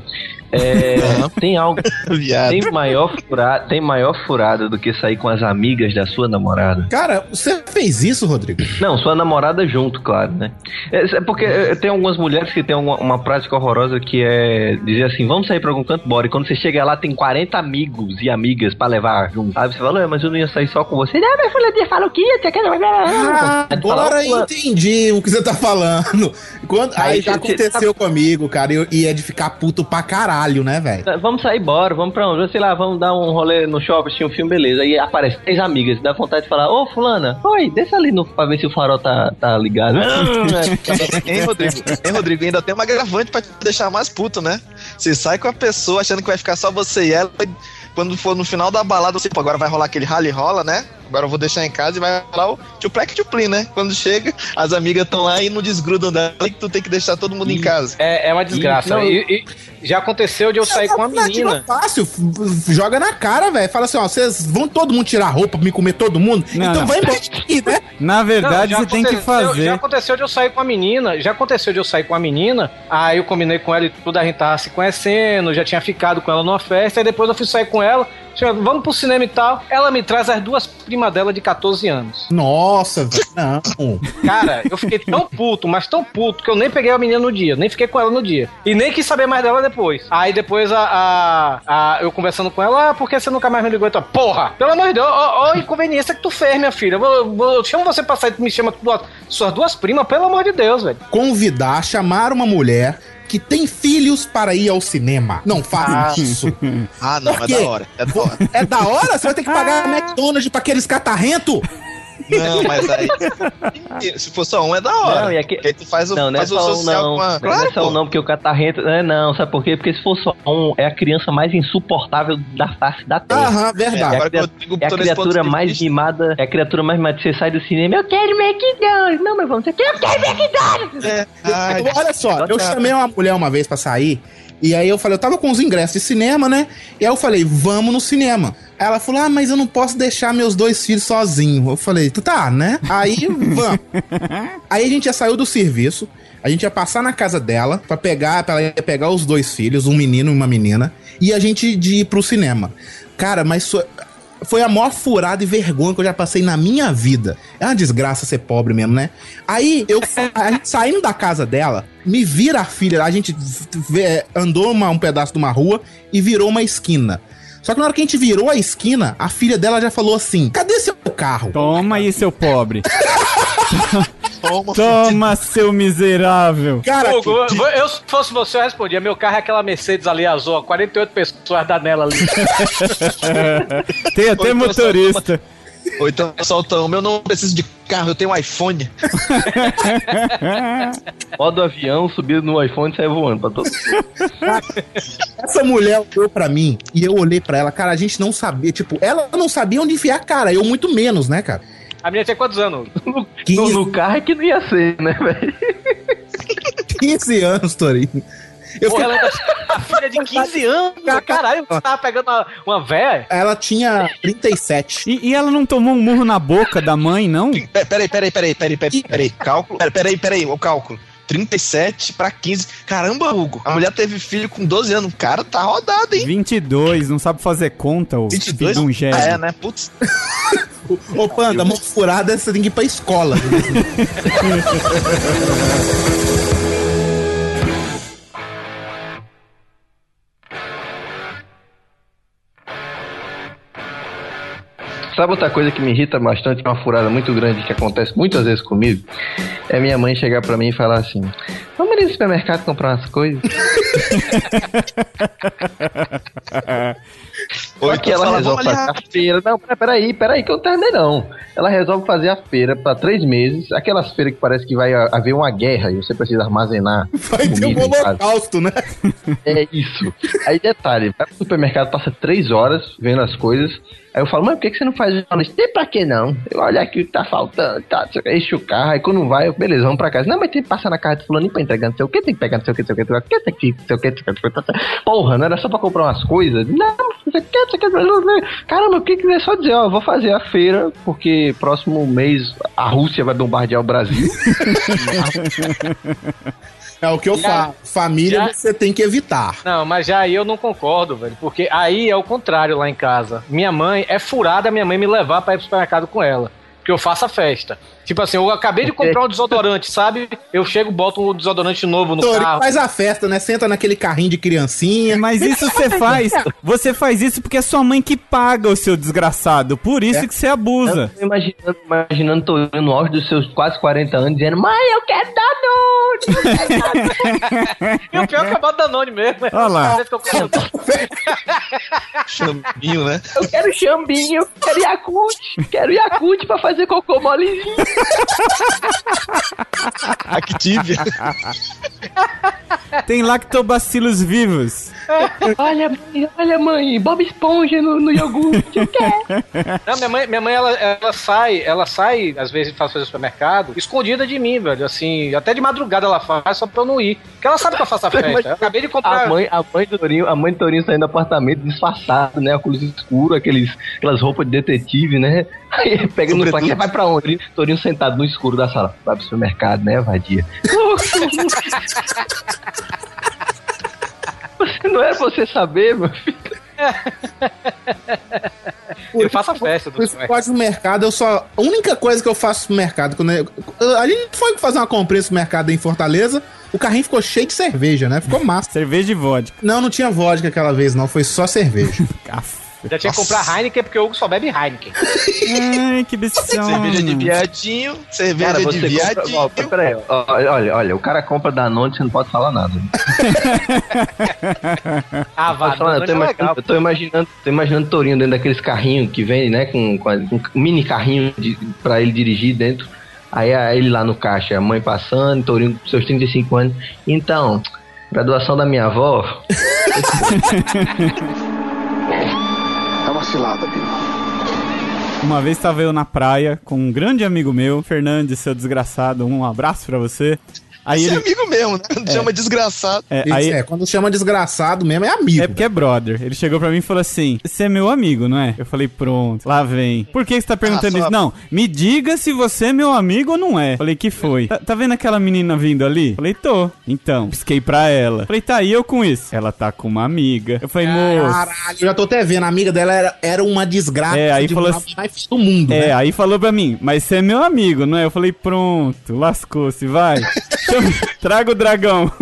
É, tem algo, (laughs) Viado. tem maior furada, tem maior furada do que sair com as amigas da sua namorada. Cara, você fez isso, Rodrigo? Não, sua namorada junto, claro, né? É, é porque é, tem algumas mulheres que têm uma, uma prática horrorosa que é dizer assim, vamos sair pra algum canto, bora. E quando você chega lá, tem 40 amigos e amigas pra levar junto. Aí você fala, "Ué, mas eu não ia sair só com você. Não, mas fulano falou que ia, você quer... Ah, agora entendi o que você tá falando. Quando, aí, Aí já você- aconteceu comigo, cara, e e é de ficar puto pra caralho, né, velho? Vamos sair, bora, vamos pra onde? Sei lá, vamos dar um rolê no shopping, assistir um filme, beleza. Aí aparece três amigas, dá vontade de falar, ô fulana, oi, desce ali no, pra ver se o farol tá, tá ligado. (laughs) Hein, Rodrigo? Hein, Rodrigo? Ainda tem uma agravante pra te deixar mais puto, né? Você sai com a pessoa achando que vai ficar só você e ela. e Quando for no final da balada, você, pô, agora vai rolar aquele rally rola, né? Agora eu vou deixar em casa e vai rolar o tchuplec tchuplim, né? Quando chega, as amigas estão lá e não desgrudam dela e tu tem que deixar todo mundo em casa. É, é uma desgraça. Não, E- e- já aconteceu de eu sair com a menina. fácil, joga na cara, velho. Fala assim, ó, vocês vão todo mundo tirar a roupa pra me comer todo mundo? Não, então não. vai embora (laughs) aqui, né? Na verdade, Não, você já tem que aconteceu- Já fazer. aconteceu de eu sair com a menina, já aconteceu de eu sair com a menina, aí eu combinei com ela e tudo, a gente tava se conhecendo, já tinha ficado com ela numa festa, aí depois eu fui sair com ela, vamos pro cinema e tal, ela me traz as duas primas dela de 14 anos. Nossa, velho. Não. Cara, eu fiquei tão puto, mas tão puto, que eu nem peguei a menina no dia, nem fiquei com ela no dia. E nem quis saber mais dela depois. Aí depois a, a- a- eu conversando com ela, ah, por que você nunca mais me ligou? Então, porra, pelo amor de Deus, ó, ó, inconveniência que tu fez, minha filha. Eu, eu, eu chamo você pra sair, tu me chama duas- suas duas primas, pelo amor de Deus, velho. Convidar, chamar uma mulher que tem filhos para ir ao cinema. Não faça isso. (laughs) Ah, não, é da hora. É da hora. É da hora? Você vai ter que pagar a McDonald's pra aqueles catarrentos? Não, mas aí. (laughs) Se for só um, é da hora. Não, e aqui- Porque aí tu faz o, Não, não é faz o só um social não. com a. Não é Claro, só um não, porque o catarrento. É, não, sabe por quê? Porque se for só um, é a criança mais insuportável da face da terra. Aham, É a, verdade. Agora que eu criatura, digo é a criatura mais mimada. É a criatura mais mimada. Você sai do cinema, eu quero McDonald's. Não, mas vamos dizer que eu quero McDonald's. É. Ai, (laughs) Olha só, eu chamei uma mulher uma vez pra sair. E aí eu falei, eu tava com os ingressos de cinema, né? E aí eu falei, vamos no cinema. Aí ela falou, ah, mas eu não posso deixar meus dois filhos sozinhos. Eu falei, tu tá, né? Aí, vamos. (laughs) aí a gente já saiu do serviço. A gente ia passar na casa dela pra pegar, pra ela ia pegar os dois filhos, um menino e uma menina. E a gente de ir pro cinema. Cara, mas foi a maior furada e vergonha que eu já passei na minha vida. É uma desgraça ser pobre mesmo, né? Aí, eu saindo da casa dela, me vira a filha, a gente andou uma- um pedaço de uma rua e virou uma esquina. Só que na hora que a gente virou a esquina, a filha dela já falou assim: cadê seu carro? Toma aí, seu pobre. (laughs) toma. Toma, seu miserável. Cara, Hugo, eu, eu, se fosse você, eu respondia. Meu carro é aquela Mercedes ali azul, ó, 48 pessoas dá nela ali. (laughs) Tem até Ou então motorista. Ou então solta um, eu não preciso de carro, eu tenho um iPhone. (laughs) Modo avião, subindo no iPhone e sai voando pra todo Essa mulher olhou pra mim e eu olhei pra ela, cara, a gente não sabia, tipo, ela não sabia onde enfiar a cara, eu muito menos, né, cara? A menina tinha quantos anos? (laughs) no, 15, no carro é que não ia ser, né, velho? 15 anos, Torinho. Eu Porra, fiquei- ela é a filha de 15 anos. Caralho, você tava pegando uma, uma véia? Ela tinha 37. E, e ela não tomou um murro na boca da mãe, não? Pe- Peraí, peraí, peraí, peraí, peraí, peraí, cálculo. Peraí, peraí, peraí, o cálculo. 37 pra 15. Caramba, Hugo, a mulher teve filho com 12 anos. O cara tá rodado, hein? 22, não sabe fazer conta, o 22? filho de um gênio. Ah, é, né? Putz. (laughs) Ô, Panda, mão furada, você tem que ir pra escola. (laughs) Sabe outra coisa que me irrita bastante, uma furada muito grande que acontece muitas vezes comigo? É minha mãe chegar pra mim e falar assim: Vamos ali no supermercado comprar umas coisas? (laughs) Ou que então ela fala, resolve fazer a feira. Não, pera- peraí, peraí, que eu não terminei não. Ela resolve fazer a feira pra três meses. Aquelas feiras que parece que vai ha- haver uma guerra e você precisa armazenar. (laughs) Vai ter um holocausto, né? É isso. Aí detalhe, vai pro supermercado, passa três horas vendo as coisas. Aí eu falo, mas por que, que você não faz jornal? Tem pra que não? Eu olho aqui o que tá faltando, tá, enche o carro, aí quando vai, eu, beleza, vamos pra casa. Não, mas tem que passar na casa de fulano pra entregar, não sei o que, tem que pegar, não sei o que, não sei o que, não sei o que, tem que, não sei o que, não sei o que, não sei o que. Porra, não era só pra comprar umas coisas? Não, não sei o que, não sei o que, não sei o que. Caramba, o que que é só dizer, ó, vou fazer a feira, porque próximo mês a Rússia vai bombardear o Brasil. (laughs) (laughs) É o que eu falo. Família já- você tem que evitar. Não, mas já aí eu não concordo, velho. Porque aí é o contrário lá em casa. Minha mãe é furada minha mãe me levar pra ir pro supermercado com ela. Que eu faço a festa. Tipo assim, eu acabei de comprar um desodorante, sabe? Eu chego, boto um desodorante novo no Torinho carro. faz a festa, né? Senta naquele carrinho de criancinha. Mas isso você faz. Você faz isso porque é sua mãe que paga o seu desgraçado. Por isso É. que você abusa. Eu tô imaginando, imaginando tô no auge dos seus quase 40 anos, dizendo, mãe, eu quero Danone! (laughs) E o pior é que bota Danone mesmo. Olha lá. Eu Chambinho, (laughs) né? Eu quero chambinho, quero Yakult, quero Yakult pra fazer cocô molezinho. (laughs) Activia. Tem lactobacilos vivos. olha, mãe, olha, mãe, Bob Esponja no, no iogurte, o quê? Não, minha mãe, minha mãe ela, ela sai, ela sai, às vezes faz coisa no supermercado, escondida de mim, velho. Assim, até de madrugada ela faz só pra eu não ir. Porque ela sabe que eu faço a festa. Eu acabei de comprar. A mãe, a mãe do Torinho, a mãe do Torinho saindo do apartamento disfarçado, né? Óculos escuros, aqueles, aquelas roupas de detetive, né? Aí pega no plaquinha, vai pra onde? Torinho sentado no escuro da sala. Vai pro supermercado, né, vadia? (laughs) Você não é você saber, meu filho. Eu faço a festa do no mercado, eu só. A única coisa que eu faço no mercado, quando eu, a gente foi fazer uma compra no mercado em Fortaleza, o carrinho ficou cheio de cerveja, né? Ficou massa. Cerveja e vodka. Não, não tinha vodka aquela vez, não, foi só cerveja. (laughs) Já tinha que comprar Heineken porque o Hugo só bebe Heineken. Ai, que bichão. Cerveja de viadinho, cerveja Cara, de compra. viadinho. Ó, peraí, ó, olha, olha, o cara compra Danone, você não pode falar nada. Ah, vá, falar, eu, tô é legal. eu tô imaginando, tô imaginando o Torinho dentro daqueles carrinhos que vem, né? Com, com, um mini carrinho de, pra ele dirigir dentro. Aí a- ele lá no caixa, a mãe passando, Torinho com seus 35 anos. Então, graduação da minha avó. (laughs) Cilada, Bill. Uma vez estava eu na praia com um grande amigo meu, Fernandes, seu desgraçado, um abraço pra você. Aí Esse é ele. amigo mesmo, né? Não chama desgraçado. É, aí, é, quando chama desgraçado mesmo, é amigo. É porque é brother. Ele chegou pra mim e falou assim: Você é meu amigo, não é? Eu falei: Pronto, lá vem. Por que você tá perguntando Ah, isso? Não, me diga se você é meu amigo ou não é. Falei: Que foi? Tá, tá vendo aquela menina vindo ali? Falei: Tô. Então, pisquei pra ela. Falei: Tá, e eu com isso? Ela tá com uma amiga. Eu falei: Moço. Caralho, eu já tô até vendo. A amiga dela era, era uma desgraça É, aí de falou uma assim- mais do mundo, É, né? aí falou pra mim, mas você é meu amigo, não é? Eu falei, pronto, lascou-se, vai. (laughs) (laughs) Traga o dragão. (laughs)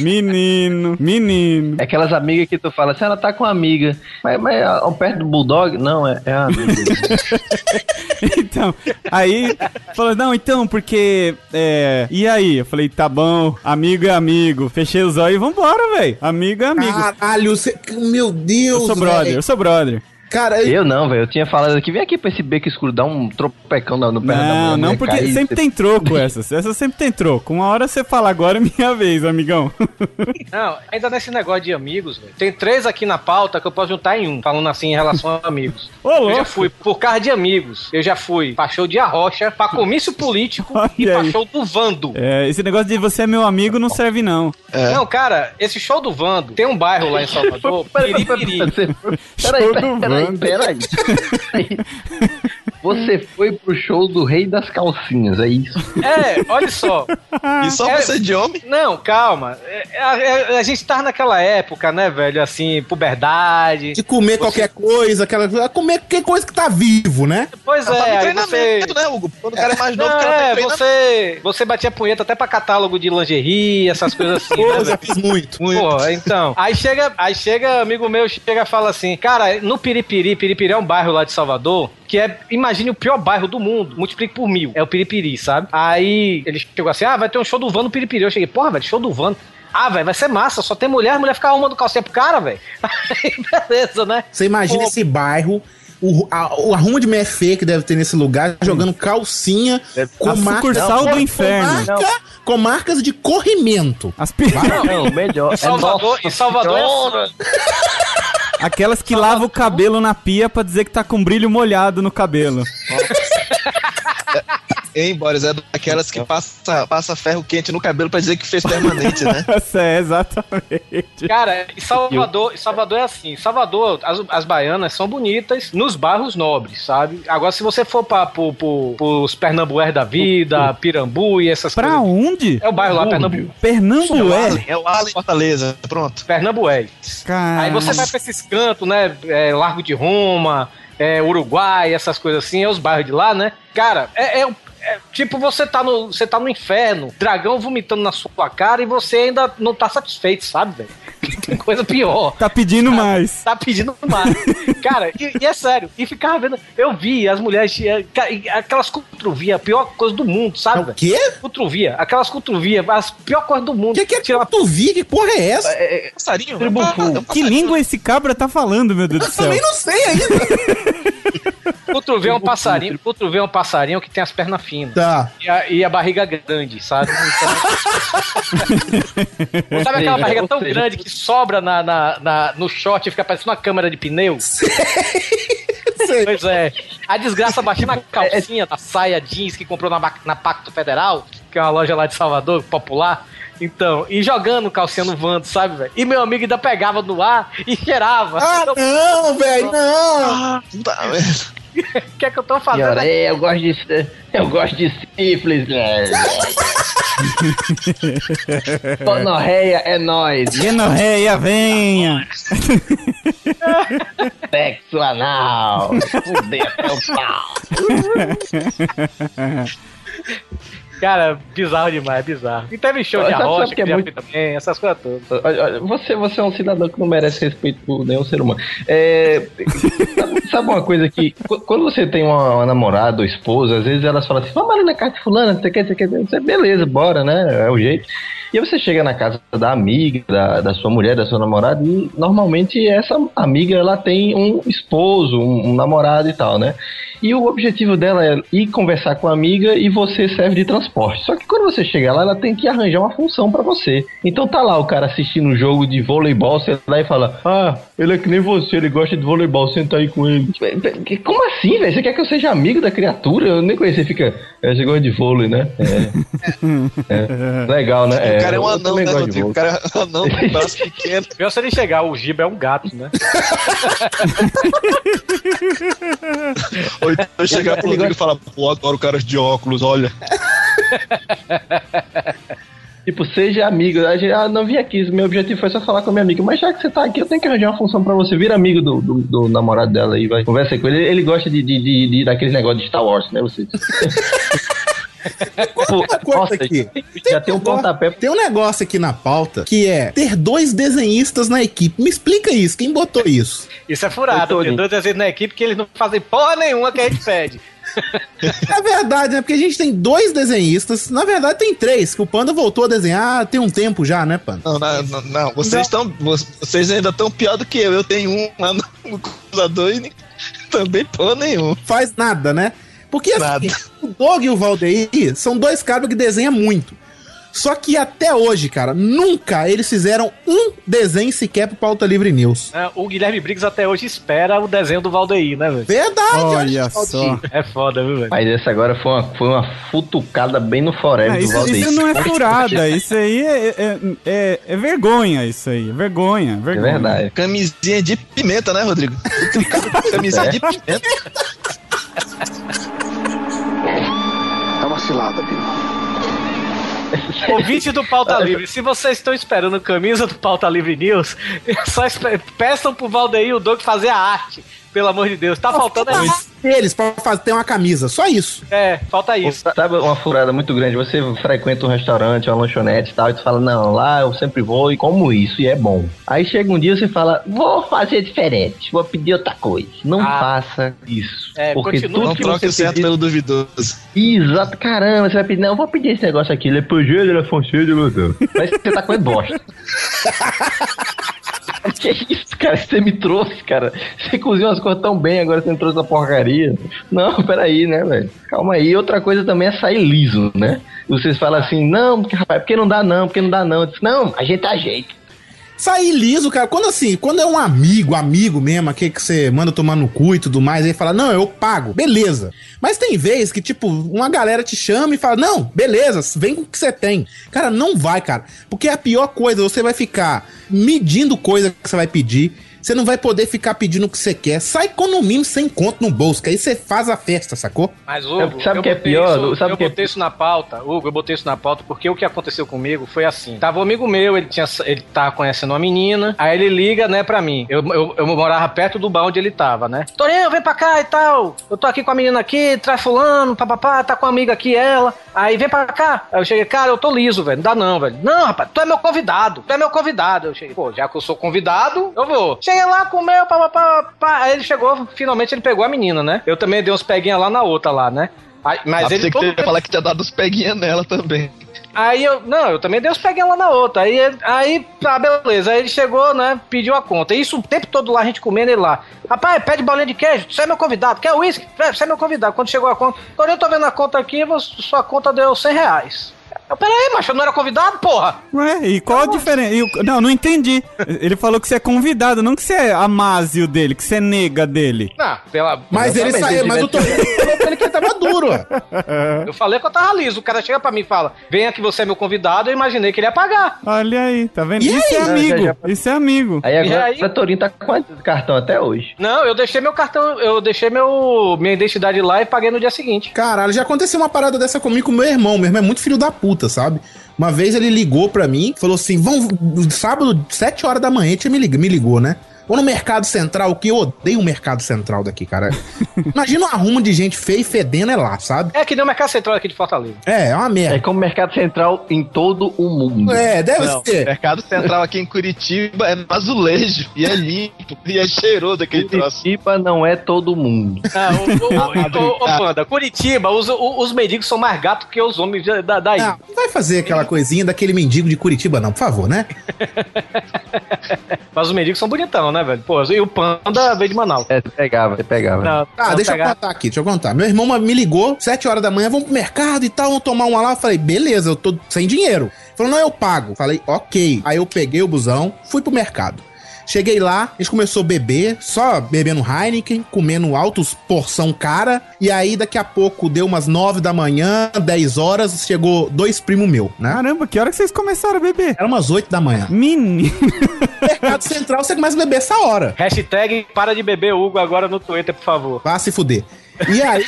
menino, menino. É aquelas amigas que tu fala assim, ela tá com uma amiga. Mas, mas ó, perto do Bulldog? Não, é, é a amiga. (laughs) Então, aí falou, não, então, porque. É, e aí? Eu falei, tá bom, amigo é amigo. Fechei os olhos e vambora, velho. Amigo é amigo. Caralho, você... meu Deus, eu sou brother, velho. eu sou brother. Cara, Eu não, velho. Eu tinha falado aqui, vem aqui pra esse beco escuro, dá um tropecão no, no pé da mulher. Não, não, porque cai, sempre você- tem troco essas. (laughs) Essas sempre tem troco. Uma hora você fala, agora é minha vez, amigão. (laughs) Não, ainda nesse negócio de amigos, velho. Tem três aqui na pauta que eu posso juntar em um, falando assim em relação a amigos. (laughs) Ô, eu já fui, por causa de amigos, eu já fui pra show de arrocha, pra comício político e pra aí. show do Vando. É, esse negócio de você é meu amigo não serve, não. Não, cara, esse show do Vando, tem um bairro lá em Salvador, Peraí, peraí, Piripiri. peraí, peraí, peraí, peraí, Wanda. peraí. (laughs) Você foi pro show do Rei das Calcinhas, é isso? É, olha só. E só É- você de homem? Não, calma. É, é, é, a gente tava naquela época, né, velho? Assim, puberdade. de comer qualquer coisa, aquela... Comer qualquer coisa que tá vivo, né? Pois Tá é, aí treinamento, você. né, Hugo? Quando o cara é mais novo, Não, o cara tá é, treinamento. você, você batia punheta até pra catálogo de lingerie, essas coisas assim. Pô, né, já fiz muito. Pô, então. Aí chega, aí chega, amigo meu, chega e fala assim: Cara, no Piripiri, Piripiri é um bairro lá de Salvador, que é, imagine o pior bairro do mundo, multiplique por mil. É o Piripiri, sabe? Aí ele chegou assim: Ah, vai ter um show do Van no Piripiri. Eu cheguei, porra, velho, show do Van. Ah, velho, vai ser massa, só tem mulher, a mulher fica arrumando calcinha pro cara, velho. (laughs) Aí, beleza, né? Você imagina Pô. esse bairro, o, a- o arrumo de feia que deve ter nesse lugar, jogando calcinha com A marcas... sucursal do com inferno. marca- com marcas de corrimento. As pi- Não, melhor. Em Salvador, em Salvador é assim. Aquelas que lavam o cabelo na pia pra dizer que tá com brilho molhado no cabelo. (laughs) Hein, Boris? É daquelas que passa, passa ferro quente no cabelo pra dizer que fez permanente, né? (laughs) É, exatamente. Cara, em Salvador, em Salvador é assim. Em Salvador, as, as baianas são bonitas nos bairros nobres, sabe? Agora, se você for pra, pro, pro, pros Pernambués da vida, Pirambu e essas Pra coisas. onde? É o bairro lá, Pernambu. Pernambué? É o Allen Fortaleza. Pronto. Pernambués. Cara. Aí você vai pra esses cantos, né? É, Largo de Roma, é, Uruguai, essas coisas assim, é os bairros de lá, né? Cara, é, é- é tipo você tá, no, você tá no inferno, dragão vomitando na sua cara e você ainda não tá satisfeito, sabe, velho? (laughs) Tem coisa pior. Tá pedindo mais. Tá pedindo mais. (laughs) Cara, e, e é sério. E ficava vendo. Eu vi as mulheres. Aquelas cutrovia, a pior coisa do mundo, sabe? É o quê? Cutrovia, aquelas cutrovia, as pior coisa do mundo. Que que é Tirar- cotovia? Que porra é essa? Passarinho? Tribufu. Ah, é um Que língua esse cabra tá falando, meu Deus do Eu céu? também não sei ainda. (laughs) Cotovelo é um passarinho, cotovelo é um passarinho que tem as pernas finas. Tá. E a, e a barriga grande, sabe? Então, (laughs) sabe aquela barriga tão grande que sobra na, na, na- no short e fica parecendo uma câmera de pneu? (laughs) Pois é. A desgraça baixando a calcinha da saia jeans que comprou na, na Pacto Federal, que é uma loja lá de Salvador, popular. Então, e jogando calcinha no vando, sabe, velho? E meu amigo ainda pegava no ar e cheirava. Ah, Então, não, velho, não! Tá, velho. O que é que eu tô fazendo? olha, eu gosto de eu gosto de sífilis. (laughs) Gonorreia é nós. Genorreia, venha! (laughs) Sexo anal. (laughs) Fudeu até o pau. Cara, bizarro demais, bizarro. E teve show de arrocha, que é muito- também, essas coisas todas. Olha, olha, Você, você é um cidadão que não merece respeito por nenhum ser humano. É, sabe, sabe uma coisa que, qu- quando você tem uma, uma namorada ou esposa, às vezes elas falam assim, vamos ali na casa de fulana, você quer, você quer, você, beleza, bora, né? É o jeito. E aí você chega na casa da amiga, da, da sua mulher, da sua namorada, e normalmente essa amiga ela tem um esposo, um, um namorado e tal, né? E o objetivo dela é ir conversar com a amiga e você serve de transporte. Só que quando você chega lá, ela tem que arranjar uma função pra você. Então tá lá o cara assistindo um jogo de voleibol, você vai lá e fala: Ah, ele é que nem você, ele gosta de voleibol, senta aí com ele. Como assim, velho? Você quer que eu seja amigo da criatura? Eu nem conheci, fica. É, você gosta de vôlei, né? É. (laughs) É. Legal, né? o cara é um anão, né, Rodrigo? O cara é um anão com braço pequeno. (laughs) Pior se ele chegar, o Giba é um gato, né? Ou então chegar pro Rodrigo e falar, pô, adoro caras de óculos, olha. (laughs) (laughs) Tipo, seja amigo. A gente, ah, não vim aqui, meu objetivo foi só falar com a minha amiga. Mas já que você tá aqui, eu tenho que arranjar uma função pra você. Vira amigo do, do, do namorado dela aí, vai. Conversa com ele. Ele gosta de, de, de, de daquele negócio de Star Wars, né? Você. Pô, (laughs) coisa nossa, aqui. já tem um pontapé. Tem um negócio aqui na pauta que é ter dois desenhistas na equipe. Me explica isso, quem botou isso? Isso é furado, tem dois desenhos na equipe que eles não fazem porra nenhuma que a gente pede. É verdade, né? Porque a gente tem dois desenhistas. Na verdade, tem três, que o Panda voltou a desenhar tem um tempo já, né, Panda? Não, não, não, não. Vocês, estão, vocês ainda estão pior do que eu. Eu tenho um lá no, cruzador e também pô nenhum. Faz nada, né? Porque assim, Nada. o Doug e o Valdeir são dois caras que desenham muito. Só que até hoje, cara, nunca eles fizeram um desenho sequer pro Pauta Livre News. É, O Guilherme Briggs até hoje espera o desenho do Valdeir, né, velho? Verdade, Olha Valdeir. só. É foda, viu, velho? Mas essa agora foi uma, foi uma futucada bem no forever Ah, do Valdeir. isso não é furada, isso aí é, é, é- é vergonha, isso aí. É vergonha, É vergonha. verdade. Camisinha de pimenta, né, Rodrigo? (laughs) Camisinha É. de pimenta. É uma cilada, Bill. (laughs) Ouvinte do Pauta Livre, se vocês estão esperando camisa do Pauta Livre News, (laughs) só peçam pro Valdeir e o Doug fazer a arte. Pelo amor de Deus, tá faltando isso. Eles pra fazer ter uma camisa, só isso. É, falta isso. Sabe uma furada muito grande? Você frequenta um restaurante, uma lanchonete e tal, e tu fala, não, lá eu sempre vou e como isso, e é bom. Aí chega um dia e você fala, vou fazer diferente, vou pedir outra coisa. Não Ah. faça isso. É, porque continua tudo Não que troque você o certo pedir... pelo duvidoso. Exato, caramba, você vai pedir, não, eu vou pedir esse negócio aqui, ele é projeto, ele é meu Deus. Mas você tá comendo bosta. (laughs) (laughs) Que isso, cara? Você me trouxe, cara. Você cozinhou as coisas tão bem, agora você me trouxe essa porcaria. Não, peraí, né, velho? Calma aí. Outra coisa também é sair liso, né? Vocês falam assim, não, porque, rapaz, porque não dá não, porque não dá não. Eu disse, não, a gente ajeita. Sair liso, cara. Quando assim, quando é um amigo, amigo mesmo, aquele que você manda tomar no cu e tudo mais, aí fala, não, eu pago, beleza. Mas tem vez que, tipo, uma galera te chama e fala, não, beleza, vem com o que você tem. Cara, não vai, cara. Porque é a pior coisa, você vai ficar medindo coisa que você vai pedir. Você não vai poder ficar pedindo o que você quer. Sai com no mínimo sem conto no bolso, que aí você faz a festa, sacou? Mas, Hugo, Sabe o que é pior? Isso, Sabe eu o que é botei isso na pauta, Hugo, eu botei isso na pauta porque o que aconteceu comigo foi assim. Tava um amigo meu, ele tinha ele tava conhecendo uma menina, aí ele liga, né, pra mim. Eu, eu, eu morava perto do bar onde ele tava, né? Torinho, vem pra cá e tal. Eu tô aqui com a menina aqui, traz fulano, papapá, tá com a amiga aqui, ela. Aí vem pra cá. Aí eu cheguei, cara, eu tô liso, velho. Não dá não, velho. Não, rapaz, tu é meu convidado. Tu é meu convidado. Eu cheguei, pô, já que eu sou convidado, eu vou. Cheguei lá, comeu, papapá. pá. Aí ele chegou, finalmente ele pegou a menina, né? Eu também dei uns peguinhas lá na outra lá, né? Aí, mas Ah, ele que todo tu ia falar que tinha dado os peguinhas nela também. Aí eu, não, eu também dei os peguei lá na outra. Aí, aí, tá, beleza. Aí ele chegou, né, pediu a conta. Isso o tempo todo lá, a gente comendo ele lá. Rapaz, pede bolinha de queijo, você é meu convidado. Quer uísque? Você é meu convidado. Quando chegou a conta, quando eu tô vendo a conta aqui, sua conta deu 100 reais. Eu, peraí, macho, eu não era convidado, porra? Ué, e qual a diferença? E o- Não, não entendi. Ele falou que você é convidado, não que você é amásio dele, que você é nega dele. Não, pela... Mas ele saiu, mas o Torinho falou pra ele que ele tava duro, ué. (laughs) Eu falei que eu tava liso. O cara chega pra mim e fala: Venha que você é meu convidado. Eu imaginei que ele ia pagar. Olha aí, tá vendo? E Isso é aí? amigo, Já- já- isso é amigo. Aí agora aí? o Torinho tá com quanto cartão até hoje? Não, eu deixei meu cartão, eu deixei meu, minha identidade lá e paguei no dia seguinte. Caralho, já aconteceu uma parada dessa comigo com meu irmão. Meu irmão é muito filho da puta, sabe? Uma vez ele ligou pra mim, falou assim: vamos, sábado, 7 horas da manhã, ele me ligou, me ligou, né? Ou no Mercado Central, que eu odeio o Mercado Central daqui, cara. (laughs) Imagina um arrumo de gente feia e fedendo é lá, sabe? É que nem o Mercado Central aqui de Fortaleza. É, é uma merda. É como mercado central em todo o mundo. É, deve Não, ser. Mercado Central aqui em Curitiba é azulejo. E é limpo. E é cheiroso aquele troço. Curitiba não é todo mundo. (laughs) Ah, ô, ô, ô, ô, Panda, Curitiba, os, o- os mendigos são mais gatos que os homens da, da- daí. Não, não vai fazer aquela coisinha daquele mendigo de Curitiba, não, por favor, né? (laughs) Mas os mendigos são bonitão, né, velho? Pô, e o Panda veio de Manaus. É, você pegava, você pegava. Não, Ah, não deixa eu contar aqui, deixa eu contar. Meu irmão me ligou, 7 horas da manhã, vamos pro mercado e tal, vamos tomar uma lá. Eu falei, beleza, eu tô sem dinheiro. Ele Falou, não, eu pago. Falei, ok. Aí eu peguei o busão, fui pro mercado. Cheguei lá, a gente começou a beber, só bebendo Heineken, comendo altos porção cara. E aí, daqui a pouco, deu umas 9 da manhã, 10 horas, chegou dois primos meu, né? Caramba, que hora que vocês começaram a beber? Era umas 8 da manhã. Menino. (laughs) Mercado Central, você começa a beber essa hora. Hashtag para de beber Hugo agora no Twitter, por favor. Vá se fuder. E aí.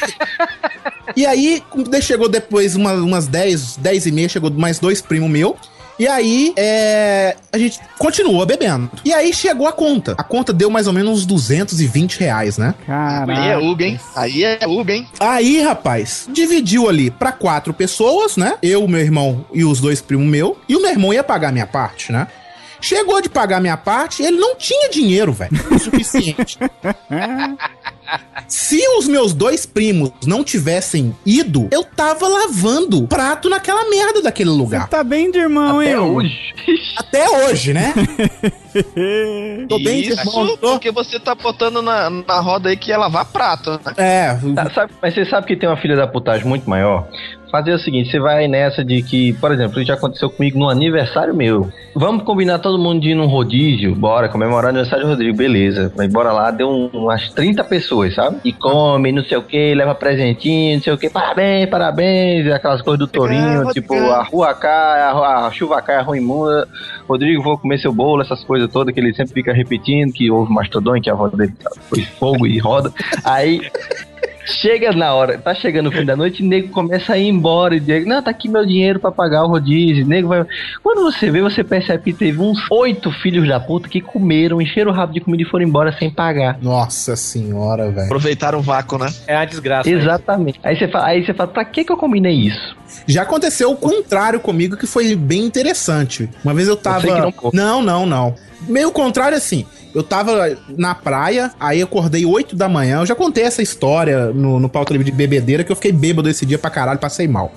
e aí, chegou depois uma- umas 10, 10 e meia, chegou mais dois primos meu. E aí, é, a gente continuou bebendo. E aí chegou a conta. A conta deu mais ou menos uns 220 reais, né? Aí é. Hugo, hein? Aí é Hugo, hein? Aí, rapaz, dividiu ali pra quatro pessoas, né? Eu, meu irmão e os dois primos meu. E o meu irmão ia pagar a minha parte, né? Chegou de pagar a minha parte, ele não tinha dinheiro, velho, o suficiente. Se os meus dois primos não tivessem ido, eu tava lavando prato naquela merda daquele Você lugar. tá bem de irmão, hein? Até hoje. (laughs) Até hoje, né? (laughs) Tô bem de Isso irmão, tô. porque você tá botando na, na roda aí que é lavar prato, né? É, Tá, sabe- mas você sabe que tem uma filha da putagem muito maior? Fazer o seguinte, você vai nessa de que, por exemplo, isso já aconteceu comigo no aniversário meu. Vamos combinar todo mundo de ir num rodízio, bora comemorar o aniversário do Rodrigo, beleza. Mas bora lá, deu um- umas 30 pessoas, sabe? E come, não sei o que, leva presentinho, não sei o que, parabéns, parabéns, aquelas coisas do Torinho, tipo, a rua cai, a, a chuva cai, a rua imunda. Rodrigo, vou comer seu bolo, essas coisas todas que ele sempre fica repetindo, que houve mastodon, que a voz dele foi fogo e roda. Aí Chega na hora, tá chegando o fim da noite, o nego começa a ir embora e diz, não, tá aqui meu dinheiro pra pagar o rodízio. O nego vai. Quando você vê, você percebe que teve uns oito filhos da puta que comeram, encheram o rabo de comida e foram embora sem pagar. Nossa senhora, velho. Aproveitaram o vácuo, né? É uma desgraça. Exatamente. Aí você fala, aí você fala, pra que que eu combinei isso? Já aconteceu o contrário comigo, que foi bem interessante. Uma vez eu tava. sei que não não, não, não. Meio contrário assim. Eu tava na praia, aí acordei 8 da manhã. Eu já contei essa história no, no pauta livre de bebedeira, que eu fiquei bêbado esse dia pra caralho, passei mal.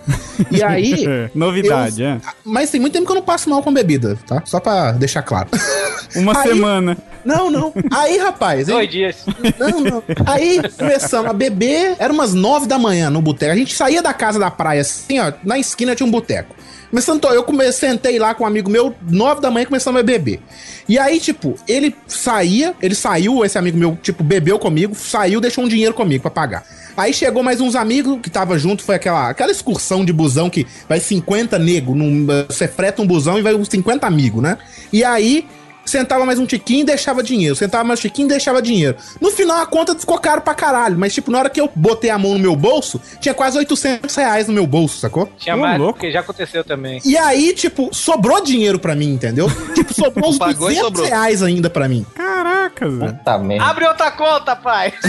E (laughs) aí. Novidade, eu- é. Mas tem muito tempo que eu não passo mal com bebida, tá? Só pra deixar claro. (laughs) Uma Aí- semana. Não, não. Aí, rapaz. Dois dias. (laughs) Não, não. Aí começamos a beber, era umas nove da manhã no boteco. A gente saía da casa da praia assim, ó, na esquina tinha um boteco. Começando, eu comecei, sentei lá com um amigo meu, nove da manhã começamos a beber. E aí, tipo, ele saía, ele saiu, esse amigo meu, tipo, bebeu comigo, saiu, deixou um dinheiro comigo pra pagar. Aí chegou mais uns amigos que tava junto, foi aquela, aquela excursão de busão que vai 50 nego, num, você freta um busão e vai uns 50 amigos, né? E aí sentava mais um tiquinho e deixava dinheiro. Sentava mais um tiquinho e deixava dinheiro. No final a conta ficou caro pra caralho. Mas, tipo, na hora que eu botei a mão no meu bolso, tinha quase 800 reais no meu bolso, sacou? Tinha mais, louco. porque já aconteceu também. E aí, tipo, sobrou dinheiro pra mim, entendeu? Tipo, sobrou uns (laughs) Pagou e 200 sobrou. reais ainda pra mim. Caraca. Puta merda. Abre outra conta, pai! (laughs)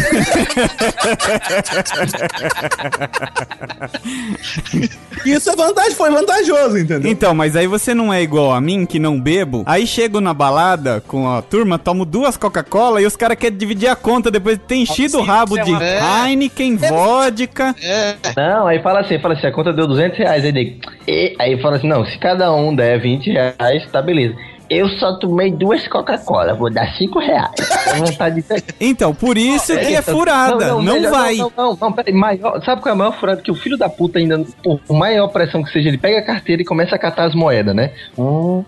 Isso é vantagem, foi vantajoso, entendeu? Então, mas aí você não é igual a mim, que não bebo. Aí chego na balada com a turma, tomo duas Coca-Cola e os caras querem dividir a conta depois de ter enchido o rabo de É. Heineken, vodka. É. Não, aí fala assim, fala assim, a conta deu 200 reais. Aí E aí fala assim: não, se cada um der 20 reais, tá beleza. Eu só tomei duas Coca-Cola, vou dar 5 reais. Então, por isso que é furada. Não, melhor- vai. Não, não, não, peraí, maior, sabe qual é a maior furada? Que o filho da puta ainda, por maior pressão que seja, ele pega a carteira e começa a catar as moedas, né? Um,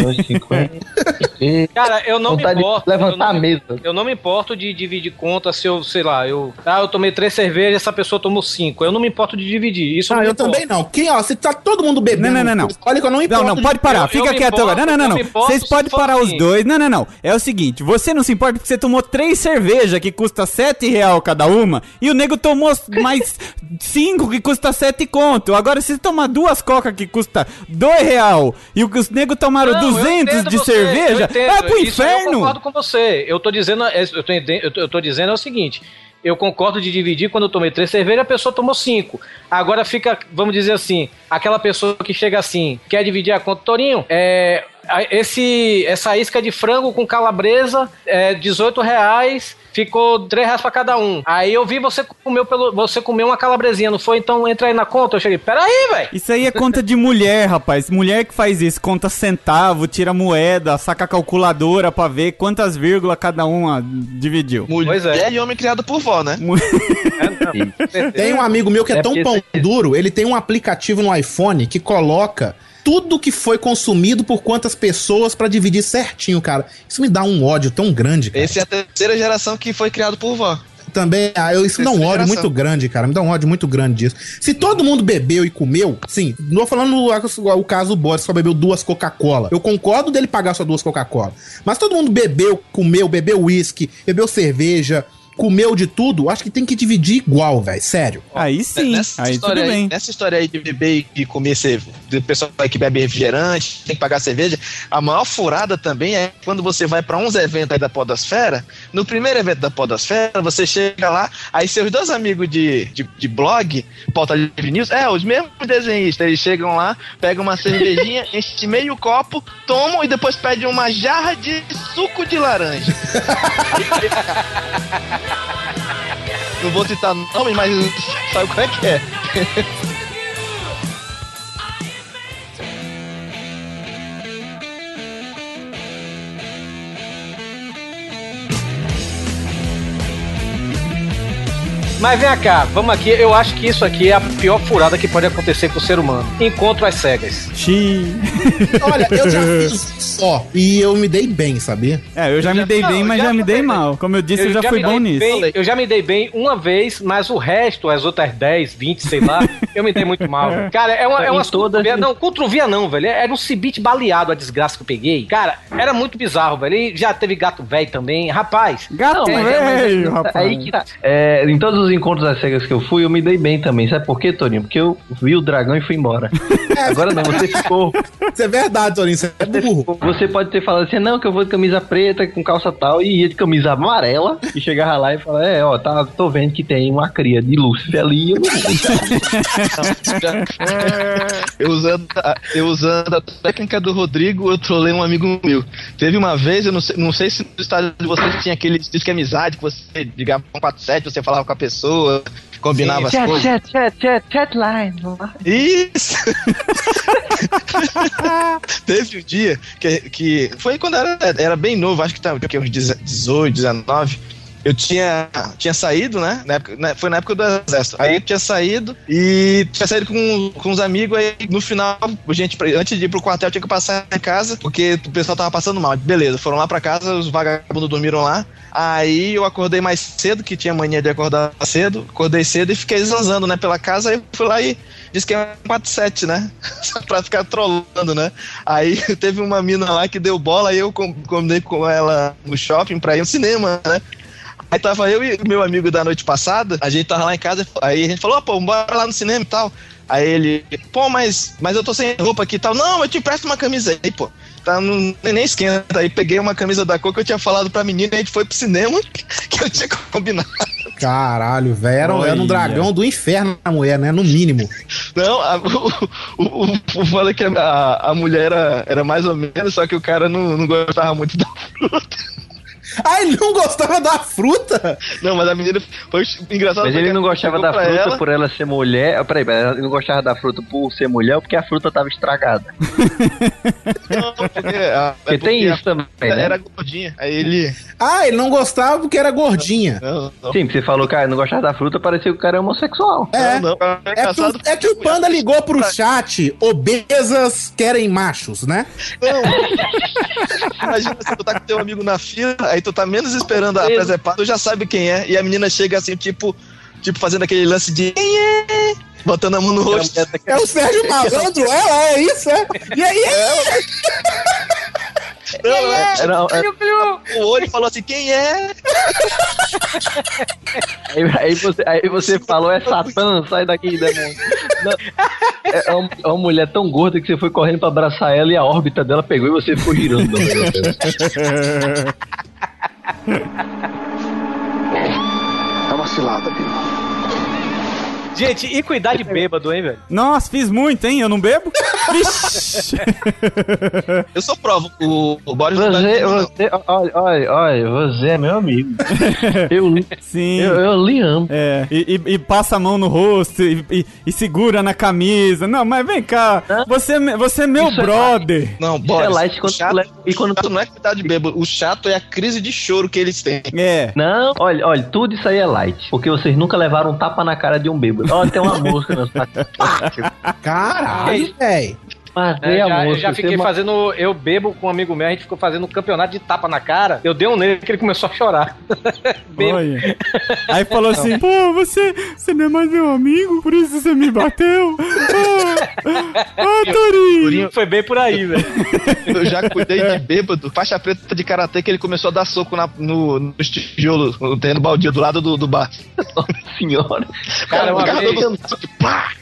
dois, cinquenta. (laughs) Cara, eu não me importo. levantar eu não a me- mesa. Eu não me importo de dividir conta se eu, sei lá, eu. Ah, eu tomei três cervejas, essa pessoa tomou cinco. Eu não me importo de dividir. Isso Ah, não me eu importa. também não. Quem, ó, se tá todo mundo bebendo. Não, não, não, não. Olha que eu não importo. Não, não, pode parar, Eu- eu fica me quieto importo, agora. Não, não, eu não. Vocês podem parar os dois. Não, não, não. É o seguinte, você não se importa porque você tomou três cervejas que custa sete real cada uma e o nego tomou mais (laughs) cinco que custa sete conto. Agora, se você tomar duas coca que custa dois real e os nego tomaram Não, eu 200 entendo de você, cerveja, vai pro Isso aí Eu inferno. concordo com você. Eu tô dizendo, eu tô- eu tô dizendo é o seguinte. Eu concordo de dividir quando eu tomei três cervejas, a pessoa tomou cinco. Agora fica, vamos dizer assim, aquela pessoa que chega assim, quer dividir a conta, Torinho, é, esse, essa isca de frango com calabresa, é 18 reais, ficou 3 reais pra cada um. Aí eu vi você comeu pelo, você comeu uma calabresinha, não foi? Então entra aí na conta. Eu cheguei, peraí, velho. Isso aí é conta de mulher, rapaz. Mulher que faz isso, conta centavo, tira moeda, saca a calculadora pra ver quantas vírgulas cada uma dividiu. Pois é. Mulher e homem criado por vó, né? (laughs) Tem um amigo meu que é, É tão pão duro, ele tem um aplicativo no iPhone que coloca tudo que foi consumido por quantas pessoas pra dividir certinho, cara. Isso me dá um ódio tão grande, cara. Esse é a terceira geração que foi criado por vó. Também, ah, eu, isso me dá um ódio geração. muito grande, cara. Me dá um ódio muito grande disso. Se todo mundo bebeu e comeu, sim, não tô falando o, o caso do Boris, só bebeu duas Coca-Cola. Eu concordo dele pagar só duas Coca-Cola. Mas todo mundo bebeu, comeu, bebeu uísque, bebeu cerveja, comeu de tudo, acho que tem que dividir igual, velho. Sério. Aí sim, nessa aí tudo história bem. Nessa história aí de beber e comer cerveja, do pessoal que bebe refrigerante, tem que pagar cerveja, a maior furada também é quando você vai pra uns eventos aí da Podosfera. No primeiro evento da Podosfera, você chega lá, aí seus dois amigos de, de, de blog, pauta livre news, é, os mesmos desenhistas, eles chegam lá, pegam uma cervejinha, (laughs) enchem meio copo, tomam e depois pedem uma jarra de suco de laranja. (laughs) Não vou citar nome, mas sabe qual é que é? Mas vem cá, vamos aqui. Eu acho que isso aqui é a pior furada que pode acontecer com o ser humano. Encontro às cegas. Xiii. (laughs) Olha, eu já fiz (laughs) só e eu me dei bem, sabia? É, eu já me dei Não, bem, eu mas já já me dei fui bem. mal. Como eu disse, eu, já, me fui bom nisso. bem- eu já me dei bem uma vez, mas o resto, as outras 10, 20, sei lá, (laughs) eu me dei muito mal. Cara, é uma. É uma todas- controvia- Não, controvia não, velho. Era um cibite baleado a desgraça que eu peguei. Cara, era muito bizarro, velho. E já teve gato velho também. Rapaz. Gato Não, mas é- mas é- velho, rapaz. Aí que tá. É, em todos os encontros às cegas que eu fui, eu me dei bem também. Sabe por quê, Torinho? Porque eu vi o dragão e fui embora. (laughs) Agora não, você ficou. Isso é verdade, Torinho, você é burro. Você pode ter falado assim, não, que eu vou de camisa preta com calça tal, e ia de camisa amarela, e chegava lá e falava, é, ó, tá, tô vendo que tem uma cria de Lúcifer ali, eu não vou. (laughs) Eu usando, a, eu usando a técnica do Rodrigo, eu trolei um amigo meu. Teve uma vez, eu não sei, não sei se no estado de vocês tinha aquele disque amizade, que você ligava um 47, você falava com a pessoa, combinava as Chat, coisas. chat, chat, chat, chat line. Isso! (laughs) Teve um dia que, que foi quando era, era bem novo, acho que tava tinha uns 18, 19. Eu tinha, tinha saído, né? Na época, né, Foi na época do exército. Aí eu tinha saído e tinha saído com, com uns amigos. Aí no final, gente, antes de ir pro quartel, tinha que passar em casa, porque o pessoal tava passando mal. Beleza, foram lá pra casa, os vagabundos dormiram lá. Aí eu acordei mais cedo, que tinha mania de acordar cedo. Acordei cedo e fiquei zanzando, né, pela casa. Aí fui lá e disse que é 47, né? (laughs) Pra ficar trolando, né? Aí teve uma mina lá que deu bola e eu com- combinei com ela no shopping pra ir ao cinema, né? Aí tava eu e o meu amigo da noite passada, a gente tava lá em casa, aí a gente falou, "Ó, pô, bora lá no cinema e tal. Aí ele, pô, mas, mas eu tô sem roupa aqui e tal. Não, eu te empresto uma camisa aí, pô. Tá, não, nem esquenta. Aí peguei uma camisa da cor que eu tinha falado pra menina e a gente foi pro cinema, (laughs) que eu tinha combinado. Caralho, velho. Era, era um dragão do inferno a mulher, né? No mínimo. Não, a, o, o, o, o foda é que a, a mulher era, era mais ou menos, só que o cara não, não gostava muito da fruta. Ah, ele não gostava da fruta? Não, mas a menina foi engraçado. Mas ele não gostava da fruta ela. por ela ser mulher. Ah, Peraí, peraí, ele não gostava da fruta por ser mulher ou porque a fruta tava estragada? Não, porque, a- Porque tem a- isso também, Ela né? era gordinha. Aí ele. Ah, ele não gostava porque era gordinha. Não, não. Sim, porque você falou que ah, não gostava da fruta, parecia que o cara é homossexual. É. Não, não. É que, o, é que o Panda ligou pro chat, obesas querem machos, né? (laughs) Imagina se tu tá com teu amigo na fila, aí tu tá menos esperando a presepada, tu já sabe quem é, e a menina chega assim, tipo, tipo fazendo aquele lance de quem é? Botando a mão no rosto. É o Sérgio (laughs) Malandro, ela é isso, é? E aí? Não, é, Era- o olho falou assim, quem é? Aí, aí você, aí você falou, é Satã, sai daqui, demônio. Não, é, uma, é uma mulher tão gorda que você foi correndo pra abraçar ela e a órbita dela pegou e você ficou girando. (laughs) (laughs) É uma cilada, Bill. Gente, e cuidar de bêbado, hein, velho? Nossa, fiz muito, hein? Eu não bebo? (laughs) Vixe. Eu sou prova, o, o Boris não Você, tá- você, olha, olha, olha, você é meu amigo. Eu, Sim. eu, eu lhe amo. É, e, e- e passa a mão no rosto e, e- e segura na camisa. Não, mas vem cá, você, é você é meu Isso é brother. Não, Isso Boris, é light o quando chato, tu leva- e quando chato não é cuidar de bêbado, o chato é a crise de choro que eles têm. É. Não, olha, olha, tudo isso aí é light. Porque vocês nunca levaram um tapa na cara de um bêbado. Olha, tem uma mosca na sua (laughs) Caralho, velho. Mas É, a já, eu já fiquei fazendo. Eu bebo com um amigo meu, a gente ficou fazendo um campeonato de tapa na cara. Eu dei um nele que ele começou a chorar. (laughs) Aí falou assim: pô, você, você não é mais meu amigo, por isso você me bateu. Ah, (laughs) ah Torinho. Foi bem por aí, velho. Eu já cuidei de bêbado, faixa preta de karatê que ele começou a dar soco na, no, nos tijolos, no terreno baldio do lado do, do bar. (laughs) Senhora. Cara, uma ficava vez- dando soco, pá!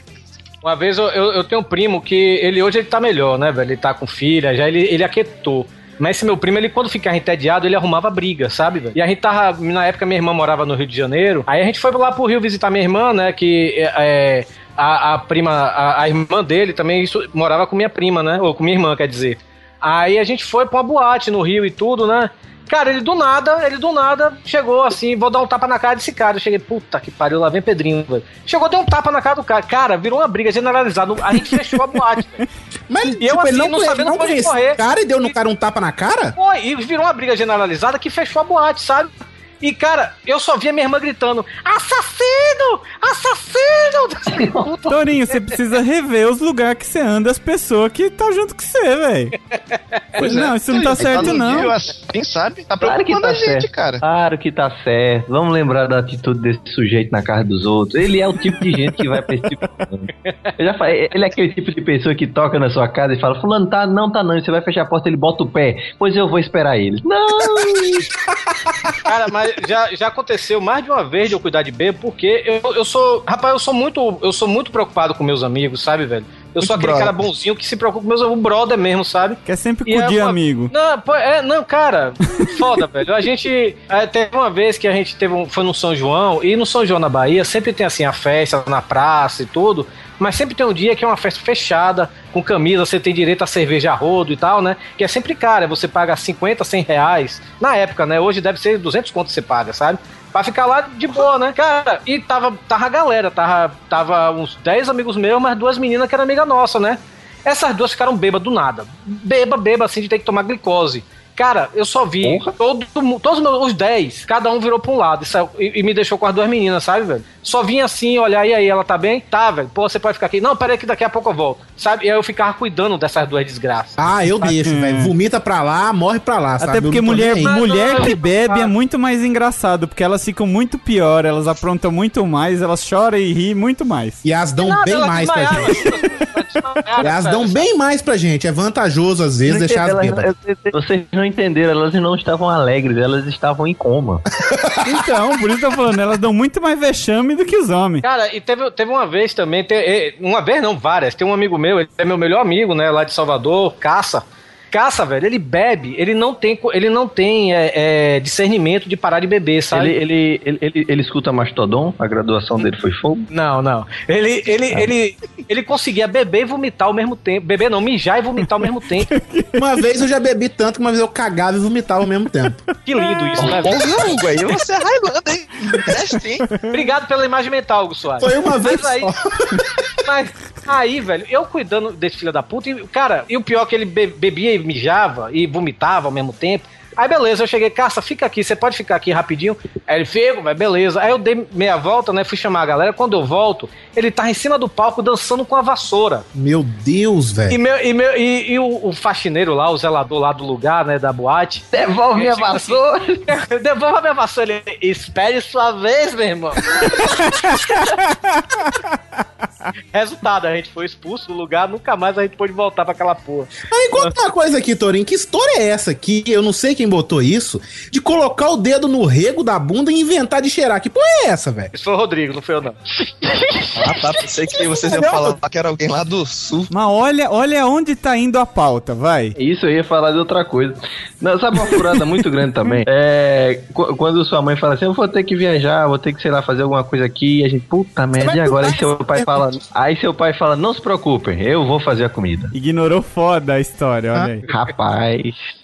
Uma vez eu, eu, eu tenho um primo que ele hoje ele tá melhor, né, velho? Ele tá com filha, já ele, ele aquietou. Mas esse meu primo, ele quando ficava entediado, ele arrumava briga, sabe, velho? E a gente tava, na época minha irmã morava no Rio de Janeiro, aí a gente foi lá pro Rio visitar minha irmã, né, que é, a, a prima, a, a irmã dele também isso, morava com minha prima, né, ou com minha irmã, quer dizer. Aí a gente foi pra uma boate no Rio e tudo, né? Cara, ele do nada, ele do nada chegou assim, vou dar um tapa na cara desse cara. Eu cheguei, puta que pariu, lá vem Pedrinho, velho. Chegou, deu um tapa na cara do cara. Cara, virou uma briga generalizada. A gente fechou a boate, velho. (laughs) Mas, E tipo, eu, assim, ele não, não sabendo não conhece correr. cara e deu no cara um tapa na cara? Foi, e virou uma briga generalizada que fechou a boate, sabe? E, cara, eu só via minha irmã gritando: Assassino! Assassino! (laughs) Torinho, você precisa rever os lugares que você anda, as pessoas que tá junto com você, velho. É. Não, isso não tá Ele certo, num não. nível assim, sabe? Tá Claro que preocupando tá a gente, certo. cara. Claro que tá certo. Vamos lembrar da atitude desse sujeito na casa dos outros. Ele é o tipo de gente que vai pra esse tipo de. Eu já falei, ele é aquele tipo de pessoa que toca na sua casa e fala: Fulano, tá, não, tá não. E você vai fechar a porta, ele bota o pé. Pois eu vou esperar ele. Não! (laughs) Cara, mas já, já aconteceu mais de uma vez de eu cuidar de bêbado, porque eu, eu sou. Rapaz, eu sou muito. Eu sou muito preocupado com meus amigos, sabe, velho? Eu sou aquele brother. cara bonzinho que se preocupa com meus o brother mesmo, sabe? Quer sempre E é uma- amigo. Não, é, não, cara, foda, (laughs) velho. A gente. é, teve uma vez que a gente teve um, foi no São João, e no São João na Bahia sempre tem assim a festa na praça e tudo. Mas sempre tem um dia que é uma festa fechada, com camisa, você tem direito a cerveja a rodo e tal, né? Que é sempre cara, você paga 50, 100 reais. Na época, né? Hoje deve ser 200 conto que você paga, sabe? Pra ficar lá de boa, né? Cara, e tava, tava a galera, tava, tava uns 10 amigos meus, mas duas meninas que eram amiga nossa, né? Essas duas ficaram bêbadas do nada. Beba, beba, assim, de ter que tomar glicose. Cara, eu só vi todo, todos os meus- os 10, cada um virou pra um lado e, saiu- e- e me deixou com as duas meninas, sabe, velho? Só vinha assim, olhar, e aí, ela tá bem? Tá, velho. Pô, você pode ficar aqui. Não, peraí que daqui a pouco eu volto. Sabe? E aí eu ficava cuidando dessas duas desgraças. Ah, eu deixo, velho. Vomita pra lá, morre pra lá, sabe? Até porque mulher, mulher não, que bebe é muito mais engraçado, porque elas ficam muito pior, elas aprontam muito mais, elas choram e riem muito mais. E elas dão Nada, bem mais pra gente. Ela Elas (laughs) dão bem mais pra gente. É vantajoso, às vezes, Não deixar as bêbadas. Vocês não entenderam, elas não estavam alegres, elas estavam em coma. (laughs) Então, por isso que eu tô falando, elas dão muito mais vexame do que os homens. Cara, e teve, teve uma vez também, te- eh, uma vez não, várias. Tem um amigo meu, ele é meu melhor amigo, né, lá de Salvador, Caça. Caça, velho, ele bebe, ele não tem, ele não tem é, é, discernimento de parar de beber, sabe? Ele, ele, ele, ele, ele escuta Mastodon, a graduação dele foi fogo. Não, não. Ele, ele, ele, ele conseguia beber e vomitar ao mesmo tempo. Beber não, mijar e vomitar ao mesmo tempo. (laughs) Uma vez eu já bebi tanto que uma vez eu cagava e vomitava ao mesmo tempo. Que lindo isso, né? velho? Porra, Hugo, aí você é Highlander, hein? Teste, hein? Obrigado pela imagem mental, Hugo Soares. Foi uma vez Mas aí, só. mas aí, velho, eu cuidando desse filho da puta, e, cara, e o pior é que ele be- bebia e mijava e vomitava ao mesmo tempo. Aí beleza, eu cheguei, caça, fica aqui, você pode ficar aqui rapidinho. Aí ele, fico, vai, beleza. Aí eu dei meia volta, né? Fui chamar a galera. Quando eu volto, ele tá em cima do palco dançando com a vassoura. Meu Deus, E, velho. meu, e, meu, e, e o, o faxineiro lá, o zelador lá do lugar, né, da boate. Devolve minha assim, vassoura! (laughs) Devolva minha vassoura. Ele, espere sua vez, meu irmão. (laughs) Resultado, a gente foi expulso do lugar, nunca mais a gente pôde voltar pra aquela porra. Aí conta uma coisa aqui, Torinho. Que história é essa aqui? Eu não sei quem botou isso. De colocar o dedo no rego da bunda e inventar de cheirar. Que porra é essa, velho? Isso foi o Rodrigo, não foi eu não. Ah, tá. Pensei que vocês iam falar que era alguém lá do sul. Mas olha, olha onde tá indo a pauta, vai. Isso eu ia falar de outra coisa. Não, sabe uma furada muito grande também? (laughs) É. qu- Quando sua mãe fala assim, eu vou ter que viajar, vou ter que, sei lá, fazer alguma coisa aqui, e a gente, puta merda, e agora? Aí seu pai fala. Aí seu pai fala, não se preocupem, eu vou fazer a comida. Ignorou foda a história, olha aí. Rapaz,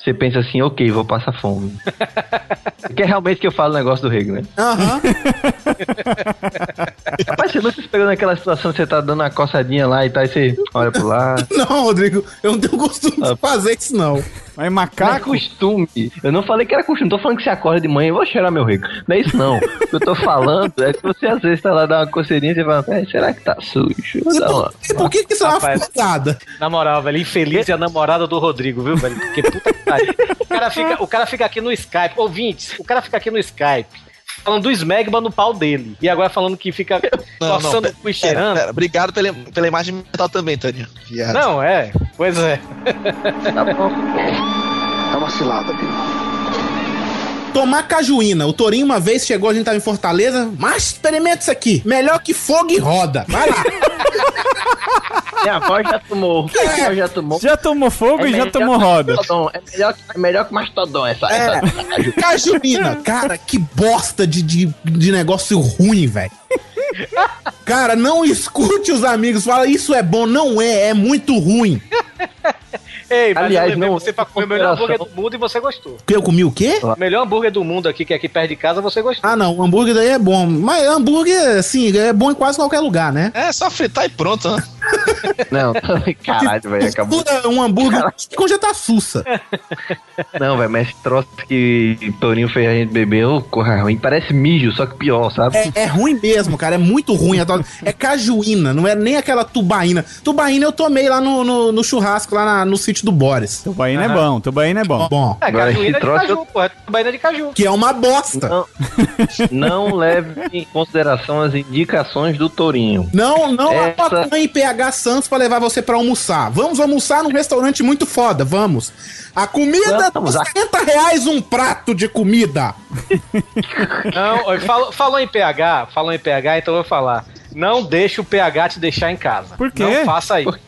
você pensa assim, ok, vou passar fome. (laughs) que é realmente que eu falo o negócio do rego, né? Aham. (laughs) Rapaz, você nunca se pegou naquela situação que você tá dando uma coçadinha lá e tal, e você olha pro lado. (laughs) Não, Rodrigo, eu não tenho costume de fazer isso, não. Mas Não é macaco. costume. Eu não falei que era costume. Tô falando que você acorda de manhã e vou cheirar meu rico. Não é isso, não. O que eu tô falando é que você às vezes tá lá, dá uma coceirinha e você fala, "É, será que tá sujo? Uma- E por que, que isso é uma furada? Na moral, velho, infeliz é a namorada do Rodrigo, viu, velho? Porque puta que pariu. O cara fica, o cara fica aqui no Skype, ouvintes, o cara fica aqui no Skype. Falando do Smegma no pau dele. E agora falando que fica (laughs) Não, não, coçando pera, o cu e cheirando. pera, obrigado pela, pela imagem mental também, Tânia. Viado. Não, é. Pois é. Tá bom. É uma cilada, Bill. Tomar cajuína. O Torinho uma vez chegou, a gente tava em Fortaleza. Mas experimenta isso aqui. Melhor que fogo e roda. Vai lá. (laughs) Minha avó já tomou. (laughs) Minha avó já tomou. Já tomou fogo e já tomou que roda. Mastodon. É melhor, é melhor que Mastodon essa. É. essa... Cajuína. Cara, que bosta de, de, de negócio ruim, velho. (laughs) Cara, não escute os amigos. Fala, isso é bom. Não é. É muito ruim. (laughs) Ei, mas Aliás, eu não- você pra comer o melhor hambúrguer do mundo e você gostou. Eu comi o quê? O melhor hambúrguer do mundo aqui, que é aqui perto de casa, você gostou. Ah, não. O hambúrguer daí é bom. Mas hambúrguer, assim, é bom em quase qualquer lugar, né? É só fritar e pronto, né? (laughs) Não, caralho, velho. Acabou. Um hambúrguer com já tá sussa. Não, velho, mas esse troço que Torinho fez a gente beber, ô, corra ruim. Parece mijo, só que pior, sabe? É, é ruim mesmo, cara. É muito ruim. a tal- É cajuína, não é nem aquela tubaína. Tubaína eu tomei lá no, no, no churrasco, lá na- no sítio do Boris. Tubaína é bom, tubaína é bom. Bom, É, cajuína esse de caju, porra. Tubaína de caju. que é uma bosta. Não, não leve em consideração as indicações do Tourinho. Não, não Essa- acompanhe PH Santos pra levar você pra almoçar. Vamos almoçar num restaurante muito foda, vamos. A comida, Vamos, a- 60 reais um prato de comida. Não, falou, falou em PH, falou em PH, então eu vou falar. Não deixe o PH te deixar em casa. Por quê? Não faça isso.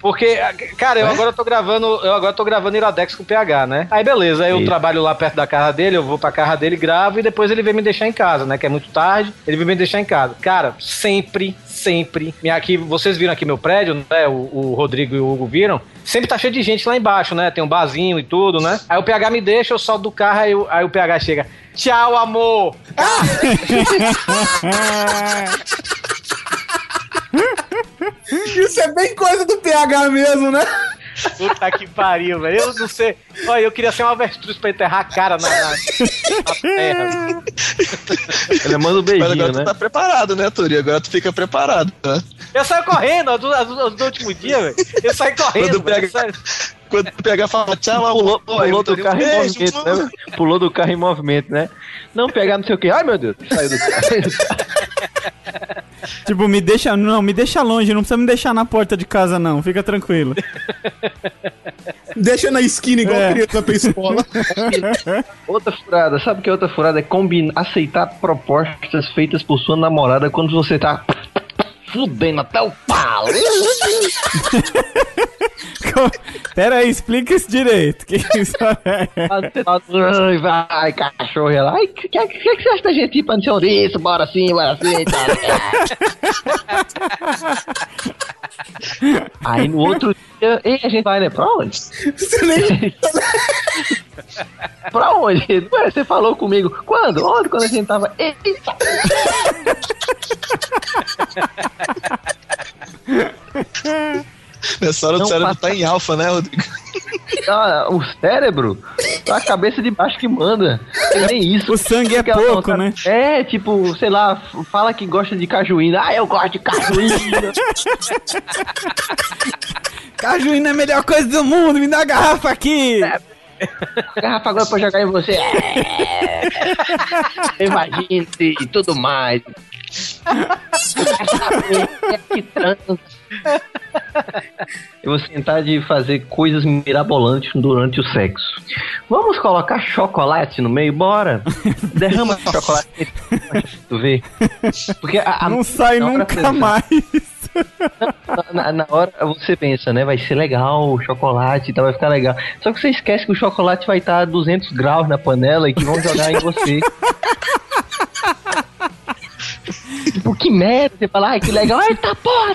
Porque, cara, eu agora tô gravando, eu agora tô gravando Iradex com o PH, né? Aí beleza, aí eu Isso. trabalho lá perto da casa dele, eu vou pra casa dele, gravo e depois ele vem me deixar em casa, né? Que é muito tarde, ele vem me deixar em casa. Cara, sempre, sempre. Minha aqui, vocês viram aqui meu prédio, né? O, o Rodrigo e o Hugo viram. Sempre tá cheio de gente lá embaixo, né? Tem um barzinho e tudo, né? Aí o PH me deixa, eu solto do carro, aí, o- aí o PH chega. Tchau, amor! (laughs) (laughs) (laughs) Isso é bem coisa do PH mesmo, né? Puta que pariu, velho. Eu não sei. Olha, eu queria ser uma avestruz pra enterrar a cara na, na, na terra. Ele manda um Mas beijinho, agora né? tu tá preparado, né, Tori? Agora tu fica preparado, né? Eu saio correndo, ó, do, do, do último dia, velho. Eu saio correndo, Quando velho. pega- Quando tu pega fala tchau, Pulou, Oi, pulou do um carro em movimento, né? Pulou do carro em movimento, né? Não pegar não sei o que. Ai, meu Deus. Saiu do carro. (laughs) Tipo, me deixa. Não, me deixa longe, não precisa me deixar na porta de casa, não. Fica tranquilo. Deixa na esquina igual É. criança pra escola. (laughs) outra furada. Sabe o que é outra furada? É combinar, aceitar propostas feitas por sua namorada quando você tá fudendo até o pau. (laughs) Pera aí, explica isso direito. Que que isso é? Ai, (laughs) vai, cachorro lá. O que, que, que você acha da gente ir pra não sei onde isso? Bora sim, bora sim. Tá. (laughs) Aí no outro dia, ei, a gente vai, né? Pra onde? pra onde? Ué, você falou comigo. Quando? Onde? Quando a gente tava. Eita! Nessa hora Não o cérebro passa- tá em alfa, né, Rodrigo? Ah, o cérebro, a cabeça de baixo que manda. Nem isso. O sangue é pouco, vontade- né? É, tipo, sei lá, fala que gosta de cajuína. Ah, eu gosto de cajuína. (laughs) Cajuína é a melhor coisa do mundo, me dá a garrafa aqui! Garrafa agora pra jogar em você. É. (laughs) Imagine e tudo mais. (laughs) Eu vou sentar de fazer coisas mirabolantes durante o sexo. Vamos colocar chocolate no meio? Bora! (laughs) Derrama chocolate. Tu vê? Porque a, a- Não sai nunca mais. Na, na hora você pensa, né? Vai ser legal o chocolate, tá, vai ficar legal. Só que você esquece que o chocolate vai estar a 200 graus na panela e que vão jogar em você. (laughs) tipo, que merda! Você fala, ai, que legal. Eita porra!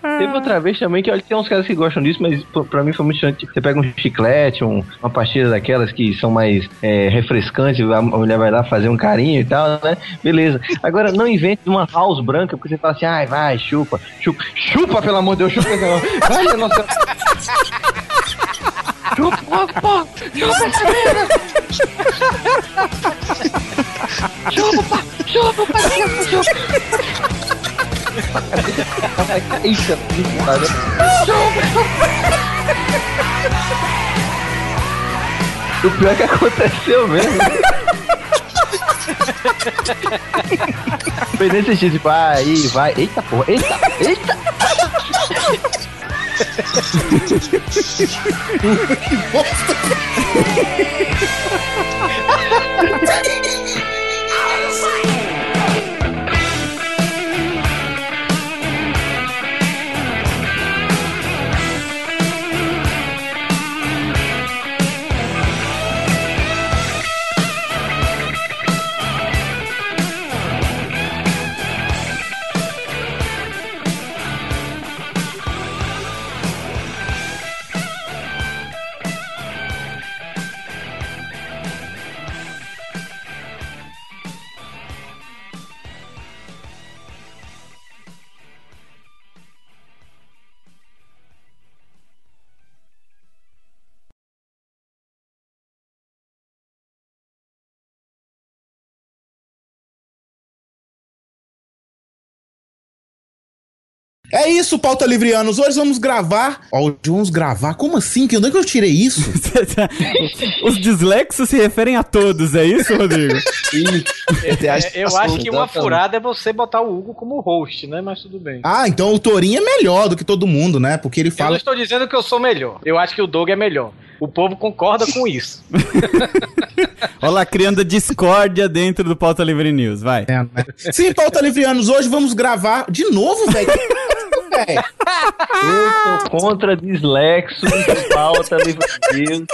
Teve outra vez também que olha, tem uns caras que gostam disso, mas pra mim foi muito chante. Você pega um chiclete, um- uma pastilha daquelas que são mais é, refrescantes, a mulher vai lá fazer um carinho e tal, né? Beleza. Agora, não invente uma house branca, porque você fala assim, ai, vai, chupa, chupa, chupa, pelo amor de Deus, chupa negócio. Vai, nossa. Chupa, pô, chupa merda. Chupa, chupa, chupa, chupa. Eita, O pior é que aconteceu mesmo. Foi nesse jeito, tipo, aí, vai. Eita porra, eita, eita. que bosta! É isso, pauta livrianos. Hoje vamos gravar. Ó, hoje vamos gravar. Como assim? Que onde é que eu tirei isso? (laughs) Os dislexos se referem a todos, é isso, Rodrigo? (laughs) É, eu acho que uma furada é você botar o Hugo como host, né? Mas tudo bem. Ah, então o Torinho é melhor do que todo mundo, né? Porque ele Eu não fala. estou dizendo que eu sou melhor. Eu acho que o Doug é melhor. O povo concorda com isso. (laughs) Olha lá, criando discórdia dentro do Pauta Livre News, vai. Sim, pauta livrianos. Hoje vamos gravar de novo, velho velho. Eu tô contra dislexo, falta livro de Deus.